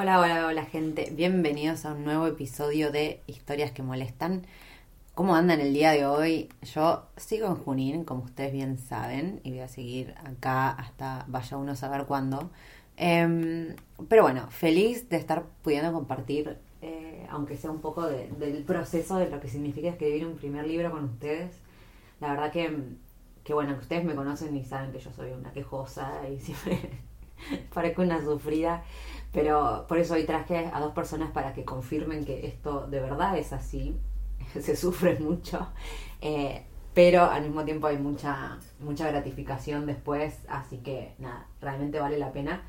Hola, hola, hola gente. Bienvenidos a un nuevo episodio de Historias que Molestan. ¿Cómo andan el día de hoy? Yo sigo en Junín, como ustedes bien saben, y voy a seguir acá hasta vaya uno a saber cuándo. Em, pero bueno, feliz de estar pudiendo compartir, eh, aunque sea un poco del proceso de lo que significa escribir un primer libro con ustedes. La verdad que, que bueno, que ustedes me conocen y saben que yo soy una quejosa y siempre parezco una sufrida. Pero por eso hoy traje a dos personas para que confirmen que esto de verdad es así. Se sufre mucho. Eh, pero al mismo tiempo hay mucha, mucha gratificación después. Así que nada, realmente vale la pena.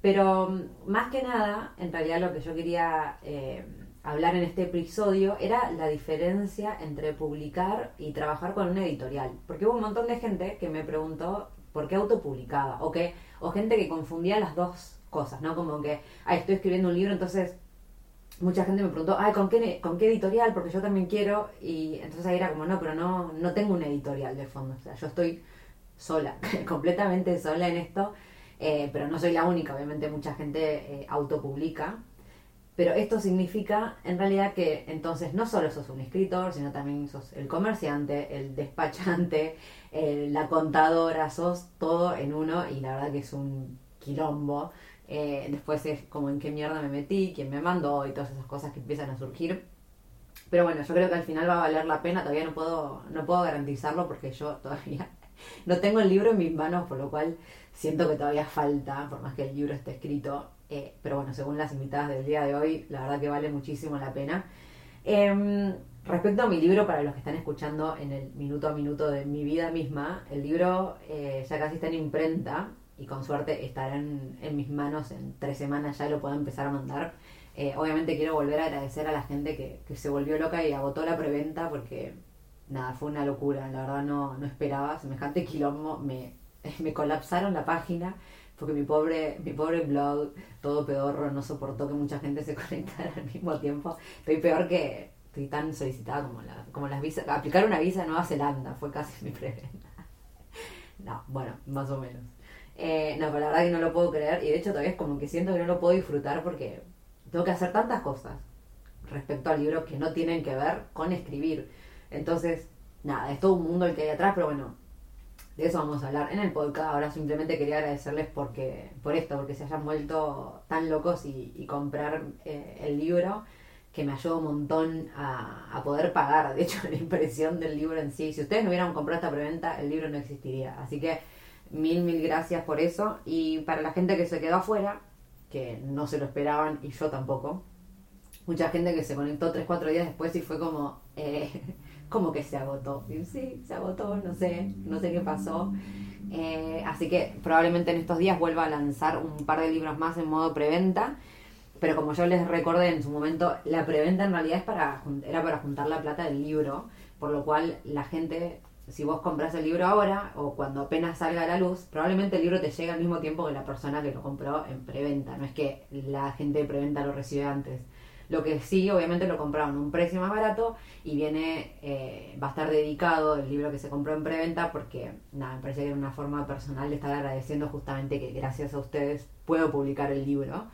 Pero mm, más que nada, en realidad lo que yo quería eh, hablar en este episodio era la diferencia entre publicar y trabajar con una editorial. Porque hubo un montón de gente que me preguntó por qué autopublicaba. O, que, o gente que confundía las dos cosas, ¿no? Como que, ay, estoy escribiendo un libro, entonces mucha gente me preguntó, ay, ¿con qué, ¿con qué editorial? Porque yo también quiero. Y entonces ahí era como, no, pero no, no tengo una editorial de fondo. O sea, yo estoy sola, completamente sola en esto. Eh, pero no soy la única, obviamente mucha gente eh, autopublica. Pero esto significa en realidad que entonces no solo sos un escritor, sino también sos el comerciante, el despachante, la contadora, sos todo en uno y la verdad que es un quilombo. Eh, después es como en qué mierda me metí, quién me mandó y todas esas cosas que empiezan a surgir. Pero bueno, yo creo que al final va a valer la pena, todavía no puedo, no puedo garantizarlo porque yo todavía no tengo el libro en mis manos, por lo cual siento que todavía falta, por más que el libro esté escrito. Eh, pero bueno, según las invitadas del día de hoy, la verdad que vale muchísimo la pena. Em, respecto a mi libro, para los que están escuchando en el minuto a minuto de mi vida misma, el libro eh, ya casi está en imprenta y con suerte estará en, mis manos en tres semanas, ya lo puedo empezar a mandar. Eh, obviamente quiero volver a agradecer a la gente que, que, se volvió loca y agotó la preventa porque nada, fue una locura, la verdad no, no esperaba, semejante quilombo, me, me colapsaron la página porque mi pobre, mi pobre blog, todo pedorro, no soportó que mucha gente se conectara al mismo tiempo. Estoy peor que, estoy tan solicitada como, la, como las visas, aplicar una visa en Nueva Zelanda, fue casi mi preventa. No, bueno, más o menos. Eh, no, pero la verdad que no lo puedo creer y de hecho todavía es como que siento que no lo puedo disfrutar porque tengo que hacer tantas cosas respecto al libro que no tienen que ver con escribir. Entonces, nada, es todo un mundo el que hay atrás, pero bueno, de eso vamos a hablar en el podcast. Ahora simplemente quería agradecerles porque, por esto, porque se hayan vuelto tan locos y, comprar eh, el libro que me ayudó un montón a, a, poder pagar, de hecho, la impresión del libro en sí. Si ustedes no hubieran comprado esta preventa, el libro no existiría. Así que Mil, mil gracias por eso. Y para la gente que se quedó afuera, que no se lo esperaban y yo tampoco, mucha gente que se conectó 3, 4 días después y fue como, eh, como que se agotó. Sí, se agotó, no sé, no sé qué pasó. Eh, así que probablemente en estos días vuelva a lanzar un par de libros más en modo preventa. Pero como yo les recordé en su momento, la preventa en realidad es para, era para juntar la plata del libro, por lo cual la gente si vos compras el libro ahora o cuando apenas salga a la luz, probablemente el libro te llegue al mismo tiempo que la persona que lo compró en preventa. No es que la gente de preventa lo recibe antes. Lo que sí, obviamente lo compraron a un precio más barato y viene, eh, va a estar dedicado el libro que se compró en preventa porque, nada, me parece que era una forma personal de estar agradeciendo justamente que gracias a ustedes puedo publicar el libro.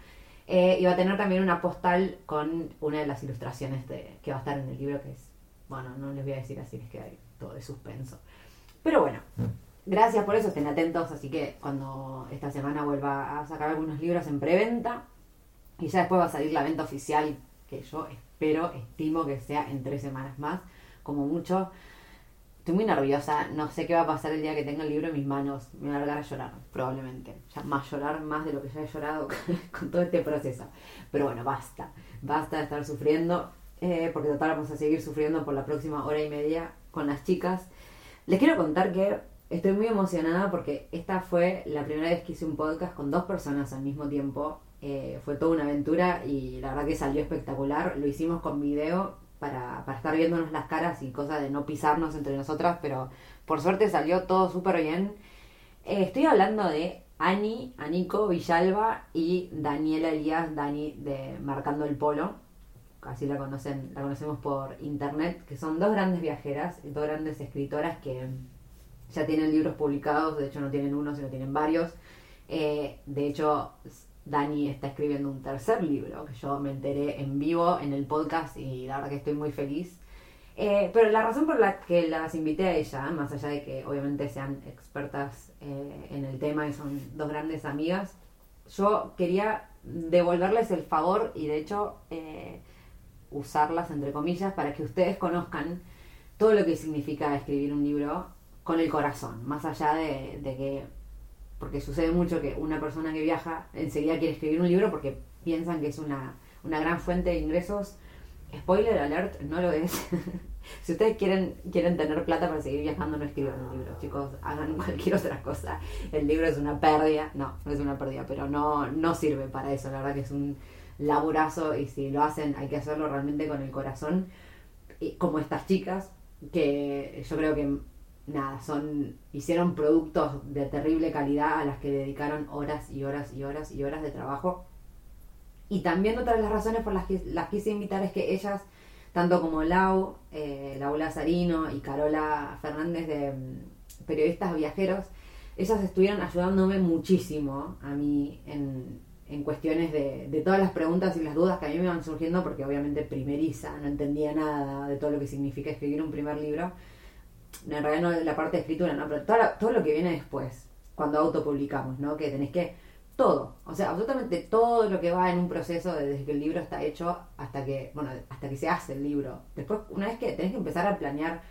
Eh, y va a tener también una postal con una de las ilustraciones de, que va a estar en el libro, que es, bueno, no les voy a decir así, les queda ahí todo de suspenso. Pero bueno, gracias por eso, estén atentos, así que cuando esta semana vuelva a sacar algunos libros en preventa y ya después va a salir la venta oficial, que yo espero, estimo que sea en tres semanas más, como mucho. Estoy muy nerviosa, no sé qué va a pasar el día que tenga el libro en mis manos. Me voy a largar a llorar, probablemente. Ya más llorar más de lo que ya he llorado con todo este proceso. Pero bueno, basta. Basta de estar sufriendo, eh, porque total vamos a seguir sufriendo por la próxima hora y media con las chicas. Les quiero contar que estoy muy emocionada porque esta fue la primera vez que hice un podcast con dos personas al mismo tiempo. Eh, fue toda una aventura y la verdad que salió espectacular. Lo hicimos con video para, estar viéndonos las caras y cosas de no pisarnos entre nosotras, pero por suerte salió todo súper bien. Eh, estoy hablando de Ani, Anico Villalba y Daniela Elías, Dani de Marcando el Polo. Así la conocen, la conocemos por internet, que son dos grandes viajeras, dos grandes escritoras que ya tienen libros publicados, de hecho no tienen uno, sino tienen varios. Eh, de hecho, Dani está escribiendo un tercer libro, que yo me enteré en vivo en el podcast y la verdad que estoy muy feliz. Eh, pero la razón por la que las invité a ella, más allá de que obviamente sean expertas eh, en el tema y son dos grandes amigas, yo quería devolverles el favor y de hecho eh, usarlas entre comillas para que ustedes conozcan todo lo que significa escribir un libro con el corazón, más allá de que porque sucede mucho que una persona que viaja enseguida quiere escribir un libro porque piensan que es una, gran fuente de ingresos. Spoiler alert, no lo es. si ustedes quieren, quieren tener plata para seguir viajando, no escriban un libro, chicos, hagan cualquier otra cosa. El libro es una pérdida, no, no es una pérdida, pero no, no sirve para eso, la verdad que es un laburazo y si lo hacen hay que hacerlo realmente con el corazón, como estas chicas, que yo creo que nada, son hicieron productos de terrible calidad a las que dedicaron horas y horas y horas y horas de trabajo. Y también otra de las razones por las que las quise invitar es que ellas, tanto como Lau, eh, Laura Sarino y Carola Fernández de mm, Periodistas Viajeros, ellas estuvieron ayudándome muchísimo a mí en, en cuestiones de, de, todas las preguntas y las dudas que a mí me iban surgiendo, porque obviamente primeriza, no entendía nada de todo lo que significa escribir un primer libro en realidad no la parte de escritura, no, pero todo, todo lo que viene después, cuando autopublicamos, ¿no? Que tenés que, todo, o sea, absolutamente todo lo que va en un proceso desde que el libro está hecho hasta que, bueno, hasta que se hace el libro. Después, una vez que tenés que empezar a planear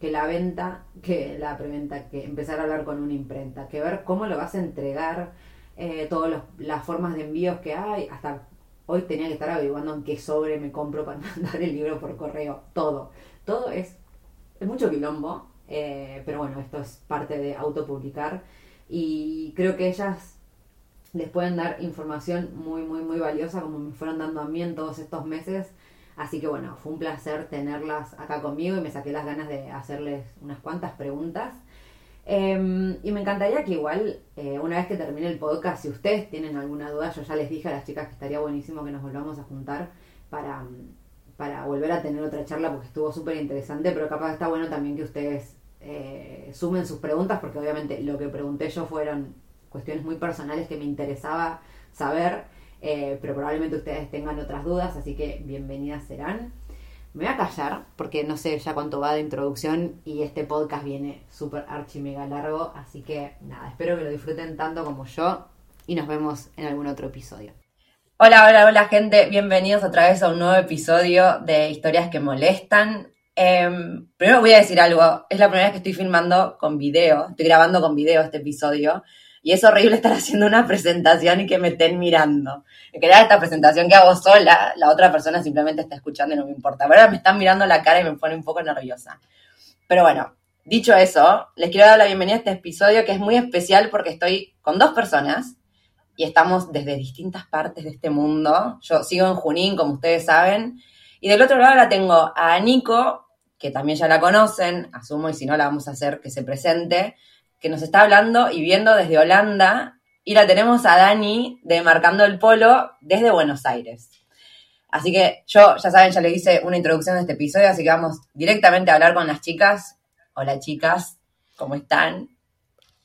que la venta, que la preventa, que empezar a hablar con una imprenta, que ver cómo lo vas a entregar, eh, todas las formas de envíos que hay, hasta hoy tenía que estar averiguando en qué sobre me compro para mandar el libro por correo, todo, todo es, es mucho quilombo, eh, pero bueno, esto es parte de autopublicar y creo que ellas les pueden dar información muy, muy, muy valiosa como me fueron dando a mí en todos estos meses. Así que bueno, fue un placer tenerlas acá conmigo y me saqué las ganas de hacerles unas cuantas preguntas. Em, y me encantaría que igual, eh, una vez que termine el podcast, si ustedes tienen alguna duda, yo ya les dije a las chicas que estaría buenísimo que nos volvamos a juntar para, para volver a tener otra charla porque estuvo súper interesante, pero capaz está bueno también que ustedes eh, sumen sus preguntas, porque obviamente lo que pregunté yo fueron cuestiones muy personales que me interesaba saber, eh, pero probablemente ustedes tengan otras dudas, así que bienvenidas serán. Me voy a callar porque no sé ya cuánto va de introducción y este podcast viene súper archi mega largo, así que nada, espero que lo disfruten tanto como yo y nos vemos en algún otro episodio. Hola, hola, hola gente, bienvenidos otra vez a un nuevo episodio de Historias que Molestan. Em, primero voy a decir algo, es la primera vez que estoy filmando con video, estoy grabando con video este episodio, y es horrible estar haciendo una presentación y que me estén mirando. En crear esta presentación que hago sola, la otra persona simplemente está escuchando y no me importa. Ahora me están mirando la cara y me pone un poco nerviosa. Pero bueno, dicho eso, les quiero dar la bienvenida a este episodio que es muy especial porque estoy con dos personas y estamos desde distintas partes de este mundo. Yo sigo en Junín, como ustedes saben, y del otro lado la tengo a Nico, que también ya la conocen, asumo, y si no la vamos a hacer que se presente, que nos está hablando y viendo desde Holanda, y la tenemos a Dani de Marcando el Polo desde Buenos Aires. Así que yo, ya saben, ya le hice una introducción de este episodio, así que vamos directamente a hablar con las chicas. Hola chicas, ¿cómo están?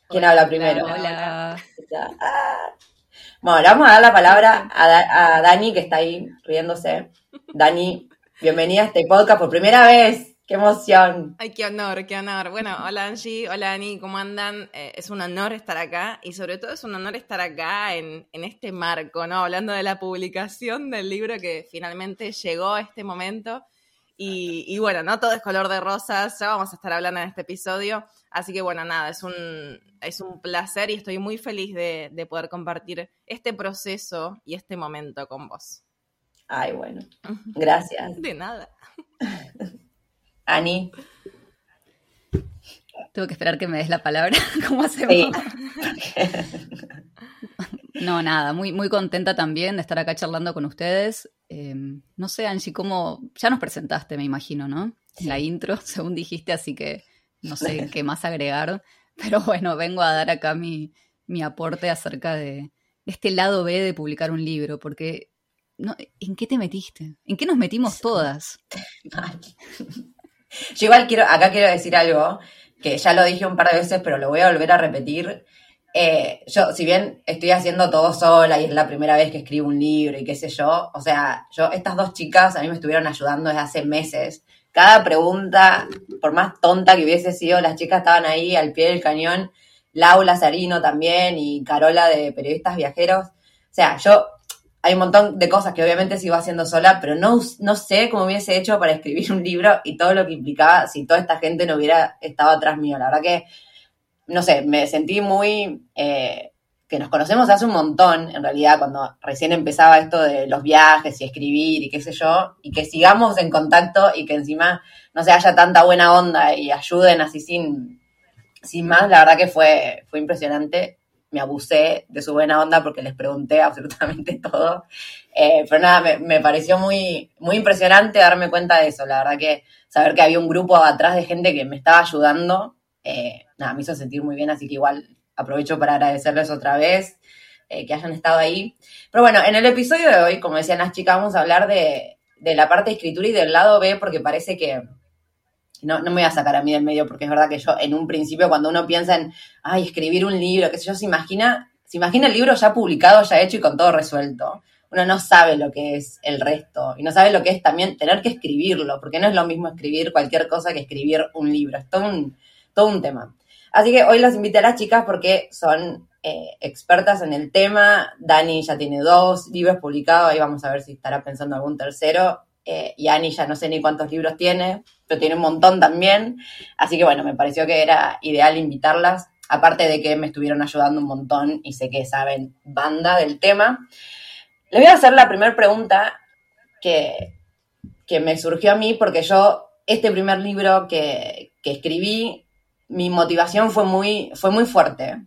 ¿Quién habla primero? Hola. Bueno, le vamos a dar la palabra a, a Dani, que está ahí riéndose. Dani, bienvenida a este podcast por primera vez ¡Qué emoción! Ay, qué honor, qué honor. Bueno, hola Angie, hola Ani, ¿cómo andan? Eh, es un honor estar acá y sobre todo es un honor estar acá en, en, este marco, ¿no? Hablando de la publicación del libro que finalmente llegó a este momento. Y, y bueno, no todo es color de rosas, ya vamos a estar hablando en este episodio. Así que bueno, nada, es un, es un placer y estoy muy feliz de, de poder compartir este proceso y este momento con vos. Ay, bueno, gracias. De nada. Ani. Tengo que esperar que me des la palabra. ¿Cómo hacemos? no, nada, muy, muy contenta también de estar acá charlando con ustedes. Eh, no sé, Angie, cómo. Ya nos presentaste, me imagino, ¿no? En la intro, según dijiste, así que no sé qué más agregar. Pero bueno, vengo a dar acá mi, mi aporte acerca de este lado B de publicar un libro, porque no, ¿en qué te metiste? ¿En qué nos metimos todas? Yo igual quiero, acá quiero decir algo, que ya lo dije un par de veces, pero lo voy a volver a repetir. Eh, yo, si bien estoy haciendo todo sola y es la primera vez que escribo un libro y qué sé yo, o sea, yo, estas dos chicas a mí me estuvieron ayudando desde hace meses. Cada pregunta, por más tonta que hubiese sido, las chicas estaban ahí al pie del cañón. Laura Sarino también y Carola de Periodistas Viajeros. O sea, yo hay un montón de cosas que obviamente sigo haciendo sola, pero no, no sé cómo hubiese hecho para escribir un libro y todo lo que implicaba si toda esta gente no hubiera estado atrás mío. La verdad que, no sé, me sentí muy... Eh, que nos conocemos hace un montón, en realidad, cuando recién empezaba esto de los viajes y escribir y qué sé yo, y que sigamos en contacto y que encima no se haya tanta buena onda y ayuden así sin, sin más, la verdad que fue, fue impresionante me abusé de su buena onda porque les pregunté absolutamente todo. Eh, pero nada, me, pareció muy, muy impresionante darme cuenta de eso. La verdad que saber que había un grupo atrás de gente que me estaba ayudando, eh, nada, me hizo sentir muy bien, así que igual aprovecho para agradecerles otra vez eh, que hayan estado ahí. Pero bueno, en el episodio de hoy, como decían las chicas, vamos a hablar de, de la parte de escritura y del lado B porque parece que no, me voy a sacar a mí del medio porque es verdad que yo en un principio cuando uno piensa en, escribir un libro, qué sé yo, se imagina, se imagina el libro ya publicado, ya hecho y con todo resuelto. Uno no sabe lo que es el resto y no sabe lo que es también tener que escribirlo, porque no es lo mismo escribir cualquier cosa que escribir un libro, es todo un, todo un tema. Así que hoy las invité a las chicas porque son eh, expertas en el tema. Dani ya tiene dos libros publicados, ahí vamos a ver si estará pensando algún tercero. Eh, y Ani ya no sé ni cuántos libros tiene, tiene un montón también. Así que bueno, me pareció que era ideal invitarlas, aparte de que me estuvieron ayudando un montón y sé que saben banda del tema. Les voy a hacer la primera pregunta que, que me surgió a mí porque yo, este primer libro que, que escribí, mi motivación fue muy, fue muy fuerte.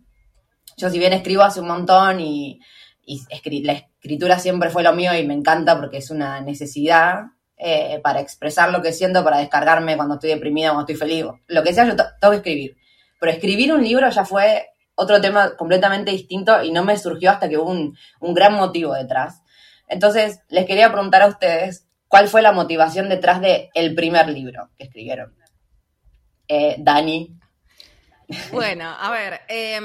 Yo si bien escribo hace un montón y, y la escritura siempre fue lo mío y me encanta porque es una necesidad eh, para expresar lo que siento, para descargarme cuando estoy deprimida, cuando estoy feliz, lo que sea, yo tengo que escribir. Pero escribir un libro ya fue otro tema completamente distinto y no me surgió hasta que hubo un, gran motivo detrás. Entonces, les quería preguntar a ustedes, ¿cuál fue la motivación detrás del el primer libro que escribieron? Eh, Dani. Bueno, a ver, eh,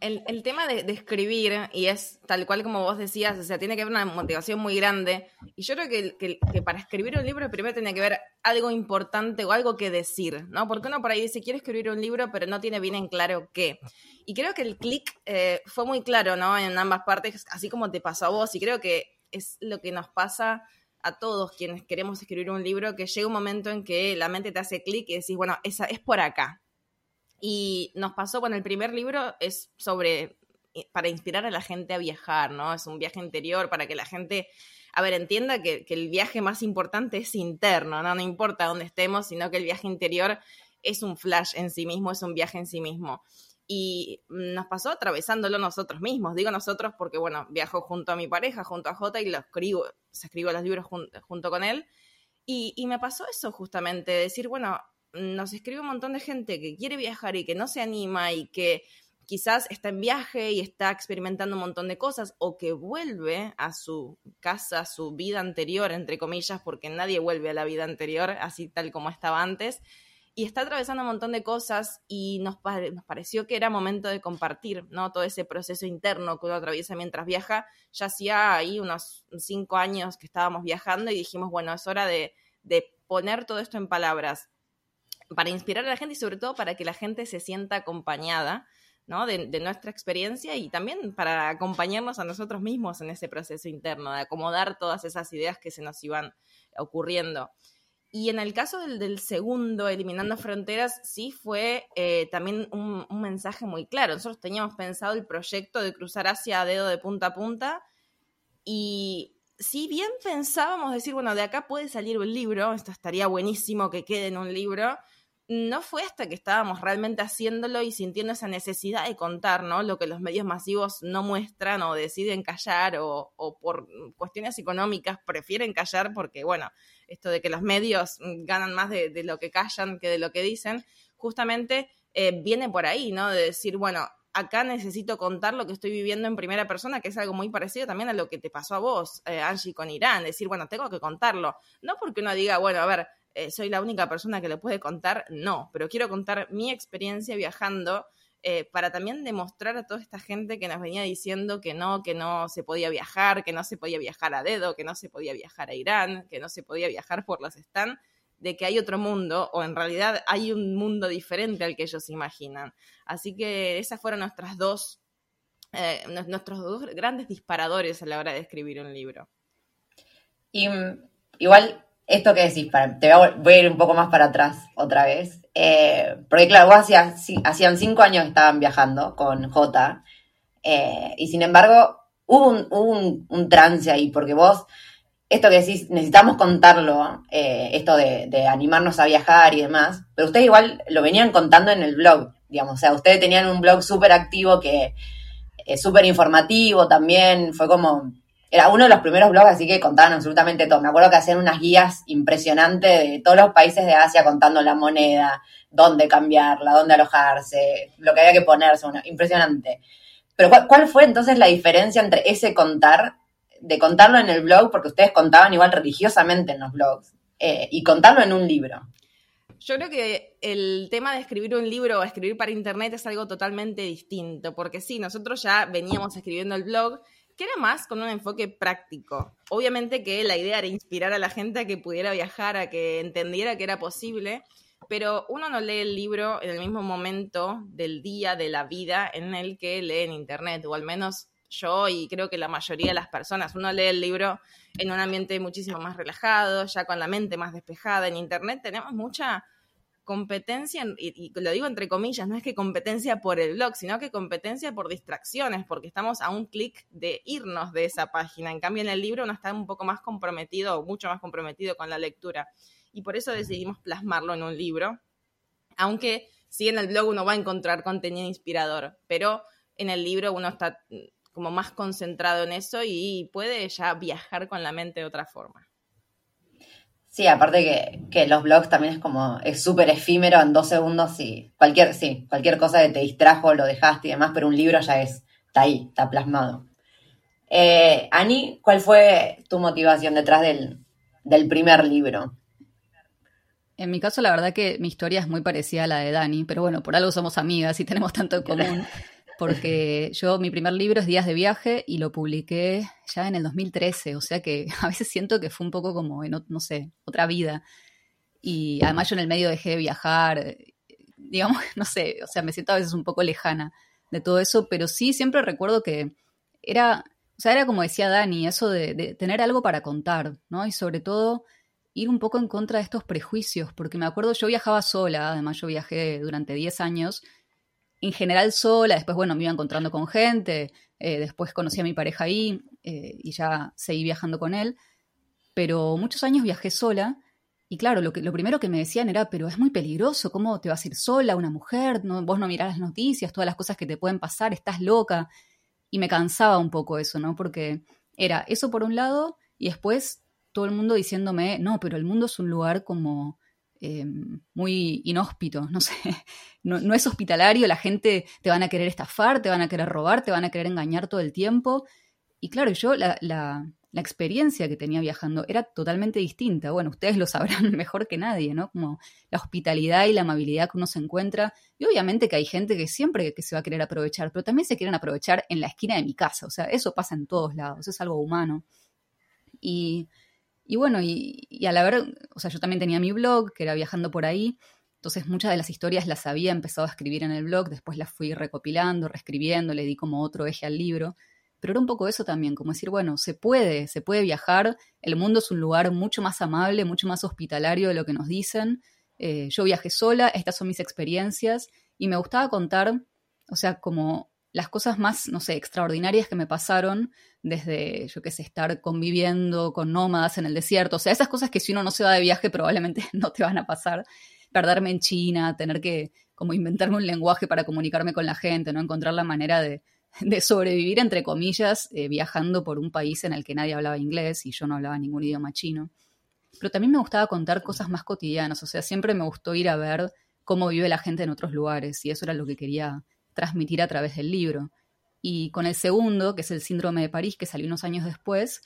el, tema de, escribir, y es tal cual como vos decías, o sea, tiene que haber una motivación muy grande. Y yo creo que, que, para escribir un libro primero tiene que haber algo importante o algo que decir, ¿no? Porque uno por ahí dice, quiere escribir un libro, pero no tiene bien en claro qué. Y creo que el clic eh, fue muy claro, ¿no? En ambas partes, así como te pasó a vos, y creo que es lo que nos pasa a todos quienes queremos escribir un libro, que llega un momento en que la mente te hace clic y decís, bueno, esa es por acá, y nos pasó, bueno, el primer libro es sobre, para inspirar a la gente a viajar, ¿no? Es un viaje interior para que la gente, a ver, entienda que, que el viaje más importante es interno, ¿no? No importa dónde estemos, sino que el viaje interior es un flash en sí mismo, es un viaje en sí mismo. Y nos pasó atravesándolo nosotros mismos. Digo nosotros porque, bueno, viajo junto a mi pareja, junto a Jota, y lo escribo, se escribo los libros junto con él. Y, y, me pasó eso justamente, decir, bueno, nos escribe un montón de gente que quiere viajar y que no se anima y que quizás está en viaje y está experimentando un montón de cosas o que vuelve a su casa, a su vida anterior, entre comillas, porque nadie vuelve a la vida anterior así tal como estaba antes, y está atravesando un montón de cosas y nos, pareció que era momento de compartir, ¿no? Todo ese proceso interno que uno atraviesa mientras viaja. Ya hacía ahí unos cinco años que estábamos viajando y dijimos, bueno, es hora de poner todo esto en palabras para inspirar a la gente y sobre todo para que la gente se sienta acompañada ¿no? De, nuestra experiencia y también para acompañarnos a nosotros mismos en ese proceso interno, de acomodar todas esas ideas que se nos iban ocurriendo. Y en el caso del, segundo, Eliminando Fronteras, sí fue eh, también un, un, mensaje muy claro. Nosotros teníamos pensado el proyecto de cruzar Asia a dedo de punta a punta y si bien pensábamos decir, bueno, de acá puede salir un libro, esto estaría buenísimo que quede en un libro, no fue hasta que estábamos realmente haciéndolo y sintiendo esa necesidad de contar, ¿no? Lo que los medios masivos no muestran o deciden callar o, o por cuestiones económicas prefieren callar porque, bueno, esto de que los medios ganan más de, lo que callan que de lo que dicen, justamente eh, viene por ahí, ¿no? De decir, bueno, acá necesito contar lo que estoy viviendo en primera persona, que es algo muy parecido también a lo que te pasó a vos, eh, Angie, con Irán. Decir, bueno, tengo que contarlo. No porque uno diga, bueno, a ver, eh, soy la única persona que lo puede contar, no, pero quiero contar mi experiencia viajando eh, para también demostrar a toda esta gente que nos venía diciendo que no, que no se podía viajar, que no se podía viajar a dedo, que no se podía viajar a Irán, que no se podía viajar por los stands, de que hay otro mundo, o en realidad hay un mundo diferente al que ellos imaginan. Así que esas fueron nuestras dos, eh, nuestros dos grandes disparadores a la hora de escribir un libro. Y igual esto que decís, te voy a, ir un poco más para atrás otra vez. Eh, porque claro, vos hacías, hacían cinco años que estaban viajando con J. Eh, y sin embargo, hubo, un, trance ahí, porque vos, esto que decís, necesitamos contarlo, eh, esto de, de, animarnos a viajar y demás, pero ustedes igual lo venían contando en el blog, digamos, o sea, ustedes tenían un blog súper activo que es súper informativo también, fue como era uno de los primeros blogs, así que contaban absolutamente todo. Me acuerdo que hacían unas guías impresionantes de todos los países de Asia contando la moneda, dónde cambiarla, dónde alojarse, lo que había que ponerse, bueno, impresionante. Pero ¿cuál, ¿cuál, fue entonces la diferencia entre ese contar, de contarlo en el blog, porque ustedes contaban igual religiosamente en los blogs, eh, y contarlo en un libro? Yo creo que el tema de escribir un libro o escribir para internet es algo totalmente distinto, porque sí, nosotros ya veníamos escribiendo el blog, que era más con un enfoque práctico. Obviamente que la idea era inspirar a la gente a que pudiera viajar, a que entendiera que era posible, pero uno no lee el libro en el mismo momento del día, de la vida, en el que lee en Internet, o al menos yo y creo que la mayoría de las personas. Uno lee el libro en un ambiente muchísimo más relajado, ya con la mente más despejada. En Internet tenemos mucha competencia, y, y, lo digo entre comillas, no es que competencia por el blog, sino que competencia por distracciones, porque estamos a un clic de irnos de esa página. En cambio, en el libro uno está un poco más comprometido, o mucho más comprometido con la lectura. Y por eso decidimos plasmarlo en un libro, aunque sí en el blog uno va a encontrar contenido inspirador, pero en el libro uno está como más concentrado en eso y puede ya viajar con la mente de otra forma. Sí, aparte que, que, los blogs también es como, es súper efímero en dos segundos y cualquier, sí, cualquier cosa que te distrajo, lo dejaste y demás, pero un libro ya es, está ahí, está plasmado. Eh, Ani, ¿cuál fue tu motivación detrás del, del primer libro? En mi caso, la verdad que mi historia es muy parecida a la de Dani, pero bueno, por algo somos amigas y tenemos tanto en común. porque yo mi primer libro es Días de viaje y lo publiqué ya en el 2013, o sea que a veces siento que fue un poco como en, no sé, otra vida. Y además yo en el medio dejé de viajar, digamos, no sé, o sea, me siento a veces un poco lejana de todo eso, pero sí siempre recuerdo que era, o sea, era como decía Dani, eso de, de tener algo para contar, ¿no? Y sobre todo ir un poco en contra de estos prejuicios, porque me acuerdo yo viajaba sola, además yo viajé durante 10 años en general sola, después, bueno, me iba encontrando con gente, eh, después conocí a mi pareja ahí eh, y ya seguí viajando con él, pero muchos años viajé sola y claro, lo, que, lo primero que me decían era, pero es muy peligroso, ¿cómo te vas a ir sola, una mujer? No, vos no mirás las noticias, todas las cosas que te pueden pasar, estás loca. Y me cansaba un poco eso, ¿no? Porque era eso por un lado y después todo el mundo diciéndome, no, pero el mundo es un lugar como eh, muy inhóspito, no sé, no, no, es hospitalario, la gente te van a querer estafar, te van a querer robar, te van a querer engañar todo el tiempo. Y claro, yo la, la, la experiencia que tenía viajando era totalmente distinta. Bueno, ustedes lo sabrán mejor que nadie, ¿no? Como la hospitalidad y la amabilidad que uno se encuentra. Y obviamente que hay gente que siempre que se va a querer aprovechar, pero también se quieren aprovechar en la esquina de mi casa. O sea, eso pasa en todos lados, es algo humano. Y y bueno, y, y, al haber, o sea, yo también tenía mi blog, que era viajando por ahí, Entonces muchas de las historias las había empezado a escribir en el blog, después las fui recopilando, reescribiendo, le di como otro eje al libro. Pero era un poco eso también, como decir, bueno, se puede, se puede viajar, el mundo es un lugar mucho más amable, mucho más hospitalario de lo que nos dicen. Eh, yo viajé sola, estas son mis experiencias y me gustaba contar, o sea, como las cosas más, no sé, extraordinarias que me pasaron desde, yo qué sé, estar conviviendo con nómadas en el desierto, o sea, esas cosas que si uno no se va de viaje probablemente no te van a pasar perderme en China, tener que como inventarme un lenguaje para comunicarme con la gente, no encontrar la manera de, sobrevivir, entre comillas, eh, viajando por un país en el que nadie hablaba inglés y yo no hablaba ningún idioma chino. Pero también me gustaba contar cosas más cotidianas, o sea, siempre me gustó ir a ver cómo vive la gente en otros lugares y eso era lo que quería transmitir a través del libro. Y con el segundo, que es el síndrome de París, que salió unos años después,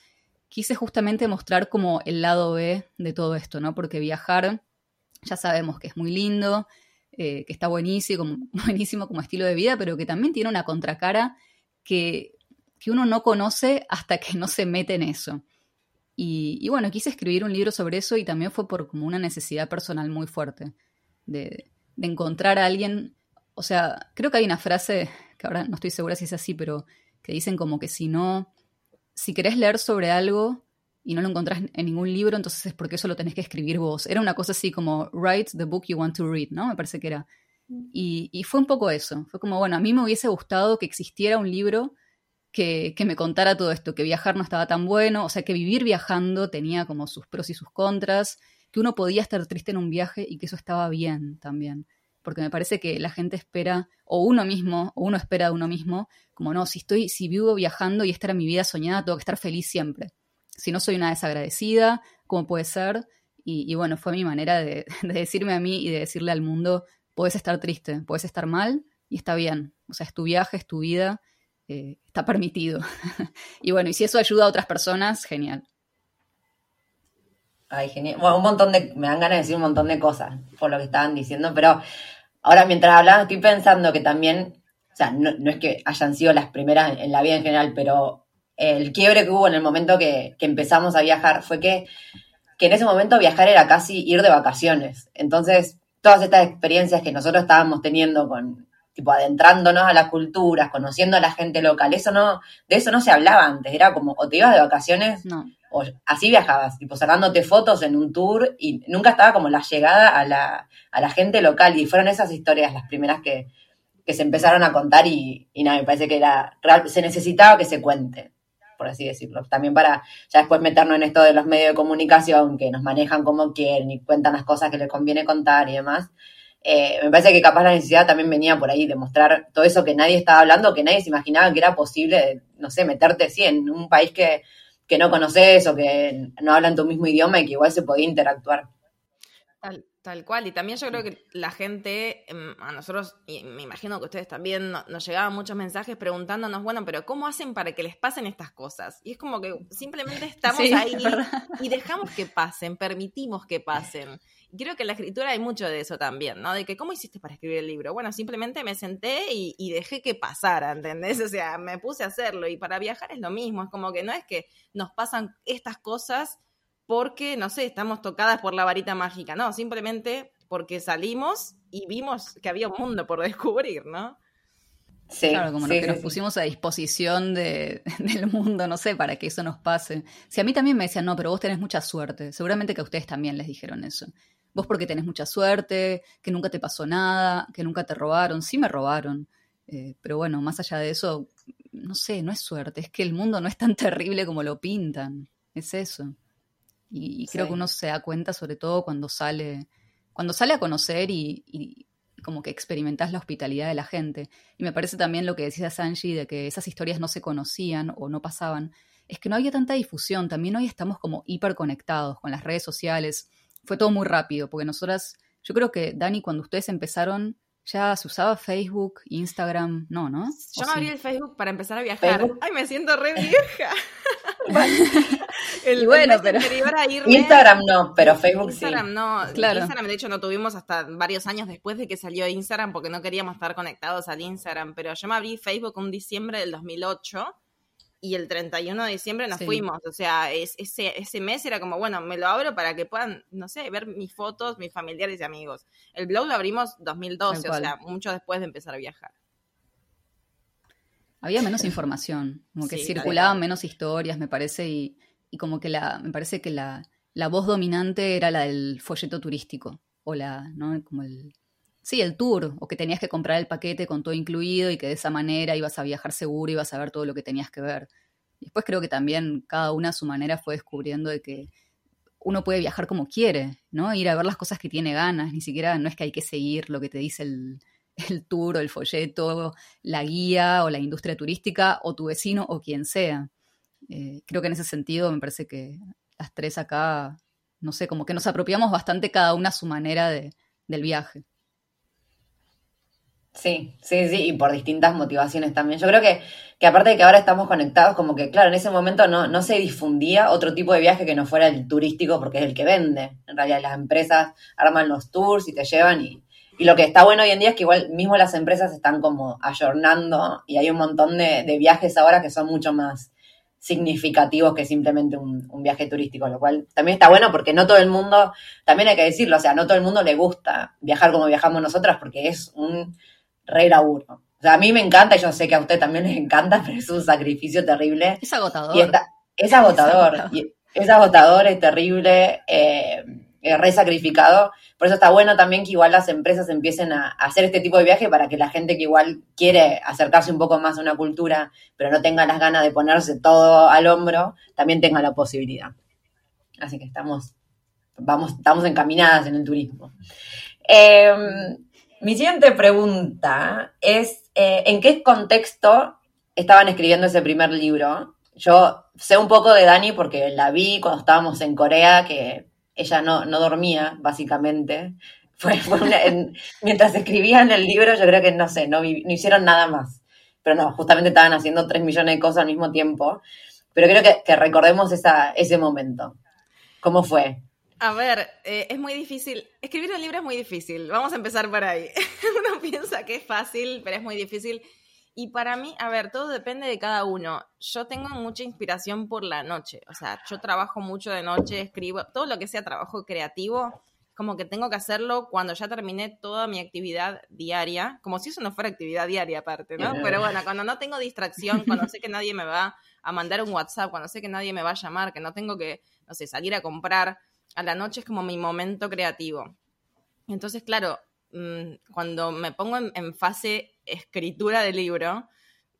quise justamente mostrar como el lado B de todo esto, ¿no? Porque viajar ya sabemos que es muy lindo, eh, que está buenísimo, buenísimo como estilo de vida, pero que también tiene una contracara que, que uno no conoce hasta que no se mete en eso. Y, bueno, quise escribir un libro sobre eso y también fue por como una necesidad personal muy fuerte de, de encontrar a alguien. O sea, creo que hay una frase, que ahora no estoy segura si es así, pero que dicen como que si no, si querés leer sobre algo, y no lo encontrás en ningún libro, entonces es porque eso lo tenés que escribir vos. Era una cosa así como, write the book you want to read, ¿no? Me parece que era. Mm. Y, fue un poco eso. Fue como, bueno, a mí me hubiese gustado que existiera un libro que, que, me contara todo esto, que viajar no estaba tan bueno, o sea, que vivir viajando tenía como sus pros y sus contras, que uno podía estar triste en un viaje y que eso estaba bien también. Porque me parece que la gente espera, o uno mismo, o uno espera de uno mismo, como no, si estoy, si vivo viajando y esta era mi vida soñada, tengo que estar feliz siempre si no soy una desagradecida, ¿cómo puede ser? Y, bueno, fue mi manera de, decirme a mí y de decirle al mundo, puedes estar triste, puedes estar mal y está bien. O sea, es tu viaje, es tu vida, eh, está permitido. y bueno, y si eso ayuda a otras personas, genial. Ay, genial. Bueno, un montón de, me dan ganas de decir un montón de cosas por lo que estaban diciendo, pero ahora mientras hablaba estoy pensando que también, o sea, no, no es que hayan sido las primeras en la vida en general, pero el quiebre que hubo en el momento que, empezamos a viajar fue que, en ese momento viajar era casi ir de vacaciones. Entonces, todas estas experiencias que nosotros estábamos teniendo con, tipo, adentrándonos a las culturas, conociendo a la gente local, eso no, de eso no se hablaba antes, era como, o te ibas de vacaciones, o así viajabas, tipo, sacándote fotos en un tour, y nunca estaba como la llegada a la, a la gente local, y fueron esas historias las primeras que, que se empezaron a contar, y, y nada, me parece que era, se necesitaba que se cuente por así decirlo. También para ya después meternos en esto de los medios de comunicación que nos manejan como quieren y cuentan las cosas que les conviene contar y demás. Eh, me parece que capaz la necesidad también venía por ahí de mostrar todo eso que nadie estaba hablando, que nadie se imaginaba que era posible, no sé, meterte sí, en un país que, que no conoces o que no hablan tu mismo idioma y que igual se podía interactuar. Tal cual, y también yo creo que la gente, em, a nosotros, y me imagino que ustedes también, nos llegaban muchos mensajes preguntándonos, bueno, pero ¿cómo hacen para que les pasen estas cosas? Y es como que simplemente estamos ahí y dejamos que pasen, permitimos que pasen. Creo que en la escritura hay mucho de eso también, ¿no? De que, ¿cómo hiciste para escribir el libro? Bueno, simplemente me senté y, y dejé que pasara, ¿entendés? O sea, me puse a hacerlo. Y para viajar es lo mismo, es como que no es que nos pasan estas cosas porque, no sé, estamos tocadas por la varita mágica, no, simplemente porque salimos y vimos que había un mundo por descubrir, ¿no? Sí, claro, como que nos pusimos a disposición de, del mundo, no sé, para que eso nos pase. Si a mí también me decían, no, pero vos tenés mucha suerte, seguramente que a ustedes también les dijeron eso. Vos porque tenés mucha suerte, que nunca te pasó nada, que nunca te robaron, sí me robaron, eh, pero bueno, más allá de eso, no sé, no es suerte, es que el mundo no es tan terrible como lo pintan, es eso. Y, creo que uno se da cuenta, sobre todo cuando sale, cuando sale a conocer y, como que experimentas la hospitalidad de la gente. Y me parece también lo que decía Sanji de que esas historias no se conocían o no pasaban. Es que no había tanta difusión. También hoy estamos como hiperconectados con las redes sociales. Fue todo muy rápido, porque nosotras, yo creo que Dani, cuando ustedes empezaron, ya se usaba Facebook, Instagram, no, ¿no? Yo me abrí el Facebook para empezar a viajar. Ay, me siento re vieja. el, bueno, pero Instagram no, pero Facebook Instagram no, claro. Instagram de hecho no tuvimos hasta varios años después de que salió Instagram porque no queríamos estar conectados al Instagram, pero yo me abrí Facebook un diciembre del 2008 y el 31 de diciembre nos Sí. fuimos. O sea, es- ese, ese mes era como, bueno, me lo abro para que puedan, no sé, ver mis fotos, mis familiares y amigos. El blog lo abrimos 2012, Tal o sea, mucho después de empezar a viajar. Había menos información, como que Sí, circulaban menos historias, me parece, y, y como que la, me parece que la, la voz dominante era la del folleto turístico, o la, ¿no? Como el, sí, el tour, o que tenías que comprar el paquete con todo incluido y que de esa manera ibas a viajar seguro, ibas a ver todo lo que tenías que ver. Y Después creo que también cada una a su manera fue descubriendo de que uno puede viajar como quiere, ¿no? Ir a ver las cosas que tiene ganas, ni siquiera no es que hay que seguir lo que te dice el, el tour o el folleto, la guía o la industria turística o tu vecino o quien sea. Eh, creo que en ese sentido me parece que las tres acá, no sé, como que nos apropiamos bastante cada una a su manera de, del viaje. Sí, sí, sí, y por distintas motivaciones también. Yo creo que, que aparte de que ahora estamos conectados, como que, claro, en ese momento no, no se difundía otro tipo de viaje que no fuera el turístico, porque es el que vende. En realidad las empresas arman los tours y te llevan y, y lo que está bueno hoy en día es que igual mismo las empresas están como ayornando y hay un montón de, viajes ahora que son mucho más significativos que simplemente un, un viaje turístico, lo cual también está bueno porque no todo el mundo, también hay que decirlo, o sea, no todo el mundo le gusta viajar como viajamos nosotras porque es un re laburo. O sea, a mí me encanta y yo sé que a usted también les encanta, pero es un sacrificio terrible. Es agotador. Y está- es agotador. Es agotador. y es agotador, es terrible, eh, es re sacrificado. Por eso está bueno también que igual las empresas empiecen a, a hacer este tipo de viaje para que la gente que igual quiere acercarse un poco más a una cultura, pero no tenga las ganas de ponerse todo al hombro, también tenga la posibilidad. Así que estamos, vamos, estamos encaminadas en el turismo. Eh, mi siguiente pregunta es, eh, ¿en qué contexto estaban escribiendo ese primer libro? Yo sé un poco de Dani porque la vi cuando estábamos en Corea, que ella no, no dormía, básicamente. Fue, una- en- mientras escribían el libro, yo creo que, no sé, no, hicieron nada más. Pero no, justamente estaban haciendo tres millones de cosas al mismo tiempo. Pero creo que, recordemos ese momento. ¿Cómo fue? A ver, eh, es muy difícil. Escribir un libro es muy difícil. Vamos a empezar por ahí. Uno piensa que es fácil, pero es muy difícil. Y para mí, a ver, todo depende de cada uno. Yo tengo mucha inspiración por la noche. O sea, yo trabajo mucho de noche, escribo, todo lo que sea trabajo creativo, como que tengo que hacerlo cuando ya terminé toda mi actividad diaria, como si eso no fuera actividad diaria aparte, ¿no? Pero bueno, cuando no tengo distracción, cuando sé que nadie me va a mandar un WhatsApp, cuando sé que nadie me va a llamar, que no tengo que, no sé, salir a comprar, a la noche es como mi momento creativo. Entonces, claro, mm, cuando me pongo en, fase escritura de libro,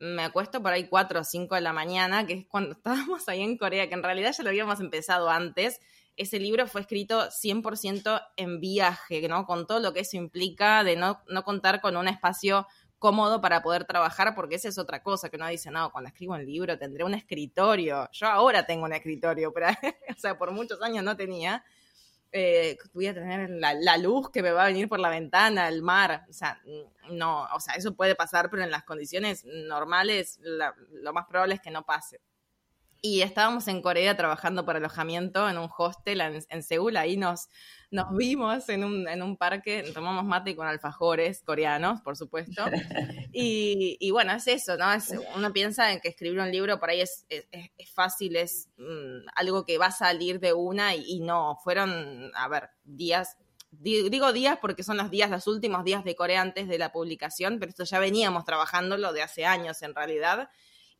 me acuesto por ahí 4 o 5 de la mañana, que es cuando estábamos ahí en Corea, que en realidad ya lo habíamos empezado antes. Ese libro fue escrito 100% en viaje, ¿no? Con todo lo que eso implica de no, no contar con un espacio cómodo para poder trabajar, porque esa es otra cosa que uno dice, no, cuando escribo un libro tendré un escritorio. Yo ahora tengo un escritorio, pero, o sea, por muchos años no tenía. Eh, voy a tener la, luz que me va a venir por la ventana, el mar. O sea, no, o sea, eso puede pasar, pero en las condiciones normales la- lo más probable es que no pase. Y estábamos en Corea trabajando por alojamiento en un hostel en, en Seúl. Ahí nos, nos vimos en un, en un parque, tomamos mate con alfajores coreanos, por supuesto. Y, y bueno, es eso, ¿no? Es- uno piensa en que escribir un libro por ahí es, es, es- fácil, es mm, algo que va a salir de una y, y no, fueron, a ver, días, di- digo días porque son los días, los últimos días de Corea antes de la publicación, pero esto ya veníamos trabajándolo de hace años en realidad.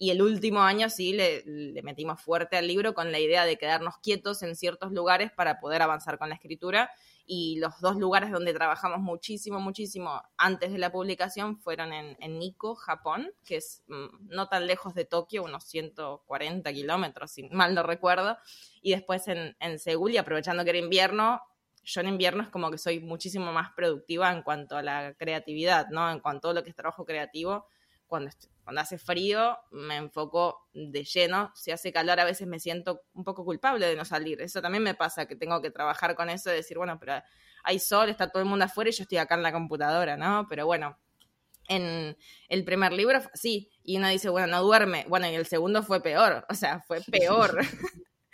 Y el último año sí le, metimos fuerte al libro con la idea de quedarnos quietos en ciertos lugares para poder avanzar con la escritura. Y los dos lugares donde trabajamos muchísimo, muchísimo antes de la publicación fueron en, en Nikko, Japón, que es mm, no tan lejos de Tokio, unos 140 kilómetros, si mal no recuerdo. Y después en, en Seúl, y aprovechando que era invierno, yo en invierno es como que soy muchísimo más productiva en cuanto a la creatividad, ¿no? En cuanto a lo que es trabajo creativo. Cuando, cuando hace frío me enfoco de lleno. Si hace calor a veces me siento un poco culpable de no salir. Eso también me pasa, que tengo que trabajar con eso, de decir, bueno, pero hay sol, está todo el mundo afuera y yo estoy acá en la computadora, ¿no? Pero bueno, en el primer libro, sí, y uno dice, bueno, no duerme. Bueno, y el segundo fue peor, o sea, fue peor.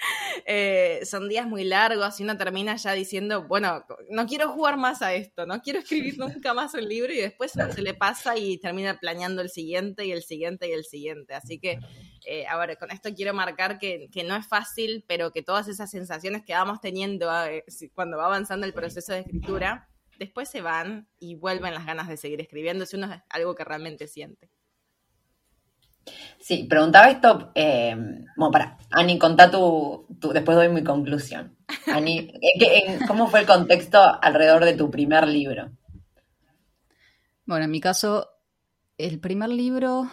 Eh, son días muy largos y uno termina ya diciendo, bueno, no quiero jugar más a esto, no quiero escribir nunca más un libro y después se le pasa y termina planeando el siguiente y el siguiente y el siguiente. Así que, eh, a ver, con esto quiero marcar que, que, no es fácil, pero que todas esas sensaciones que vamos teniendo eh, cuando va avanzando el proceso de escritura, después se van y vuelven las ganas de seguir escribiendo si uno es algo que realmente siente. Sí, preguntaba esto, eh, bueno, para, Ani, contá tu, después doy mi conclusión. Ani, ¿cómo fue el contexto alrededor de tu primer libro? Bueno, en mi caso, el primer libro,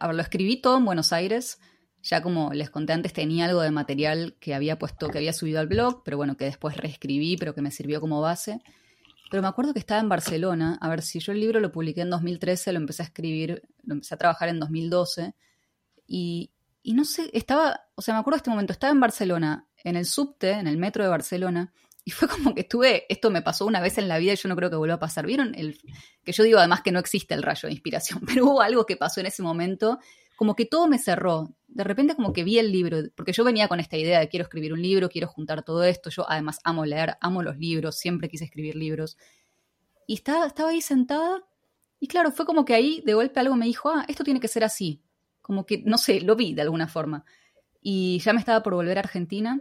a ver, lo escribí todo en Buenos Aires, ya como les conté antes, tenía algo de material que había puesto, que había subido al blog, pero bueno, que después reescribí, pero que me sirvió como base. Pero me acuerdo que estaba en Barcelona, a ver si yo el libro lo publiqué en 2013, lo empecé a escribir, lo empecé a trabajar en 2012, y, y no sé, estaba, o sea, me acuerdo de este momento, estaba en Barcelona, en el subte, en el metro de Barcelona, y fue como que estuve, esto me pasó una vez en la vida y yo no creo que vuelva a pasar. ¿Vieron? El, que yo digo además que no existe el rayo de inspiración, pero hubo algo que pasó en ese momento, como que todo me cerró. De repente como que vi el libro, porque yo venía con esta idea de quiero escribir un libro, quiero juntar todo esto, yo además amo leer, amo los libros, siempre quise escribir libros. Y estaba, estaba ahí sentada y claro, fue como que ahí de golpe algo me dijo, ah, esto tiene que ser así. Como que, no sé, lo vi de alguna forma. Y ya me estaba por volver a Argentina.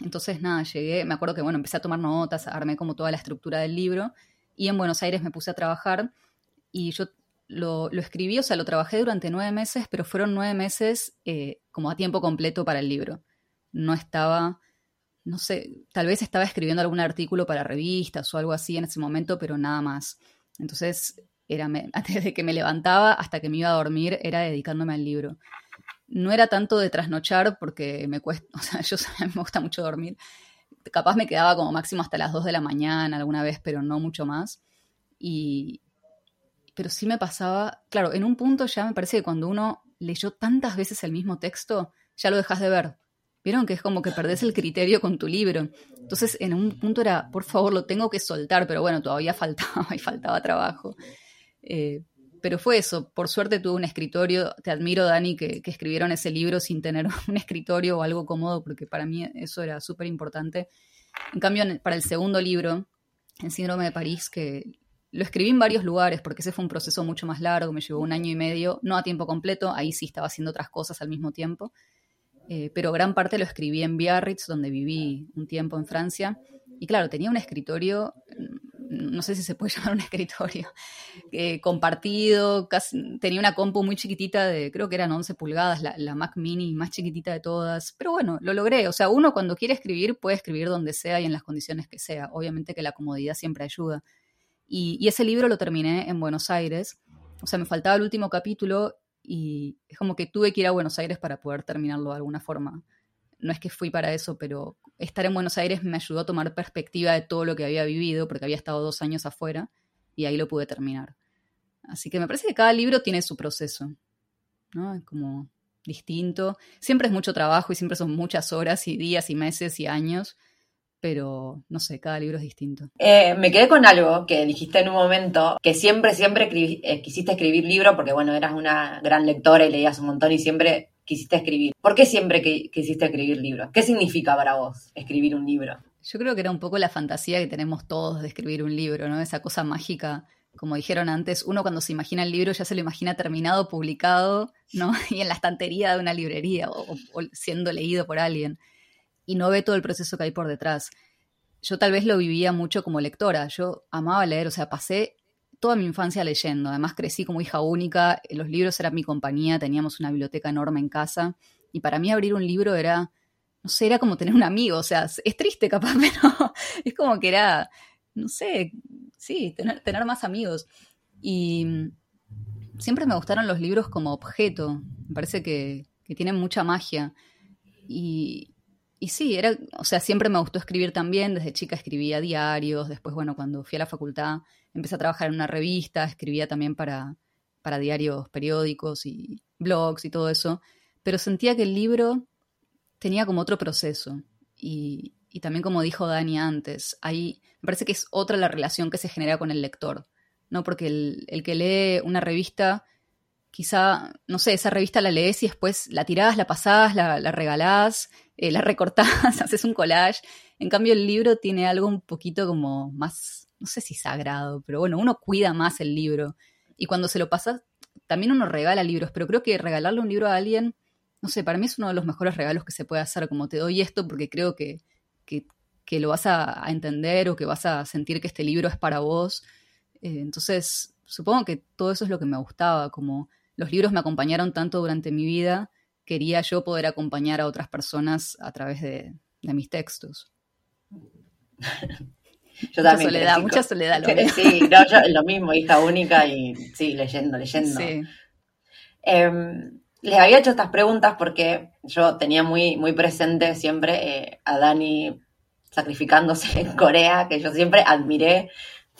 Entonces, nada, llegué, me acuerdo que, bueno, empecé a tomar notas, armé como toda la estructura del libro. Y en Buenos Aires me puse a trabajar. Y yo lo, escribí, o sea, lo trabajé durante nueve meses, pero fueron nueve meses eh, como a tiempo completo para el libro. No estaba, no sé, tal vez estaba escribiendo algún artículo para revistas o algo así en ese momento, pero nada más. Entonces, era antes de que me levantaba hasta que me iba a dormir, era dedicándome al libro. No era tanto de trasnochar porque me cuesta, o sea, yo me gusta mucho dormir. Capaz me quedaba como máximo hasta las 2 de la mañana alguna vez, pero no mucho más. Y, pero sí me pasaba, claro, en un punto ya me parece que cuando uno leyó tantas veces el mismo texto, ya lo dejas de ver. Vieron que es como que perdés el criterio con tu libro. Entonces, en un punto era, por favor, lo tengo que soltar, pero bueno, todavía faltaba y faltaba trabajo. Eh, pero fue eso, por suerte tuve un escritorio, te admiro Dani que, que, escribieron ese libro sin tener un escritorio o algo cómodo, porque para mí eso era súper importante. En cambio, para el segundo libro, El síndrome de París, que lo escribí en varios lugares, porque ese fue un proceso mucho más largo, me llevó un año y medio, no a tiempo completo, ahí sí estaba haciendo otras cosas al mismo tiempo, eh, pero gran parte lo escribí en Biarritz, donde viví un tiempo en Francia, y claro, tenía un escritorio no sé si se puede llamar un escritorio, eh, compartido, tenía una compu muy chiquitita de, creo que eran 11 pulgadas, la, Mac mini más chiquitita de todas, pero bueno, lo logré, o sea, uno cuando quiere escribir puede escribir donde sea y en las condiciones que sea, obviamente que la comodidad siempre ayuda. Y, ese libro lo terminé en Buenos Aires, o sea, me faltaba el último capítulo y es como que tuve que ir a Buenos Aires para poder terminarlo de alguna forma. No es que fui para eso, pero estar en Buenos Aires me ayudó a tomar perspectiva de todo lo que había vivido, porque había estado dos años afuera, y ahí lo pude terminar. Así que me parece que cada libro tiene su proceso, ¿no? Es como distinto. Siempre es mucho trabajo y siempre son muchas horas y días y meses y años, pero no sé, cada libro es distinto. Eh, me quedé con algo que dijiste en un momento, que siempre, siempre eh, quisiste escribir libro porque, bueno, eras una gran lectora y leías un montón y siempre quisiste escribir? ¿Por qué siempre que, quisiste escribir libros? ¿Qué significa para vos escribir un libro? Yo creo que era un poco la fantasía que tenemos todos de escribir un libro, ¿no? Esa cosa mágica. Como dijeron antes, uno cuando se imagina el libro ya se lo imagina terminado, publicado, ¿no? Y en la estantería de una librería o, o siendo leído por alguien. Y no ve todo el proceso que hay por detrás. Yo tal vez lo vivía mucho como lectora. Yo amaba leer, o sea, pasé toda mi infancia leyendo. Además crecí como hija única, los libros eran mi compañía, teníamos una biblioteca enorme en casa y para mí abrir un libro era, no sé, era como tener un amigo, o sea, es triste capaz, pero es como que era, no sé, sí, tener, tener más amigos. Y siempre me gustaron los libros como objeto, me parece que, que tienen mucha magia. Y, y sí, era, o sea, siempre me gustó escribir también, desde chica escribía diarios, después, bueno, cuando fui a la facultad empecé a trabajar en una revista, escribía también para, para diarios, periódicos y blogs y todo eso, pero sentía que el libro tenía como otro proceso. Y, y también como dijo Dani antes, ahí me parece que es otra la relación que se genera con el lector, ¿no? Porque el, el que lee una revista quizá, no sé, esa revista la lees y después la tirás, la pasás, la, la regalás, eh, la recortás, haces un collage. En cambio, el libro tiene algo un poquito como más, no sé si sagrado, pero bueno, uno cuida más el libro. Y cuando se lo pasas, también uno regala libros, pero creo que regalarle un libro a alguien, no sé, para mí es uno de los mejores regalos que se puede hacer, como te doy esto porque creo que, que, que lo vas a, entender o que vas a sentir que este libro es para vos. Eh, entonces, supongo que todo eso es lo que me gustaba, como los libros me acompañaron tanto durante mi vida, quería yo poder acompañar a otras personas a través de, de mis textos. Yo mucha soledad, mucha soledad. Lo sí, no, yo, lo mismo, hija única y sí, leyendo, leyendo. Sí. Eh, les había hecho estas preguntas porque yo tenía muy, muy presente siempre eh, a Dani sacrificándose en Corea, que yo siempre admiré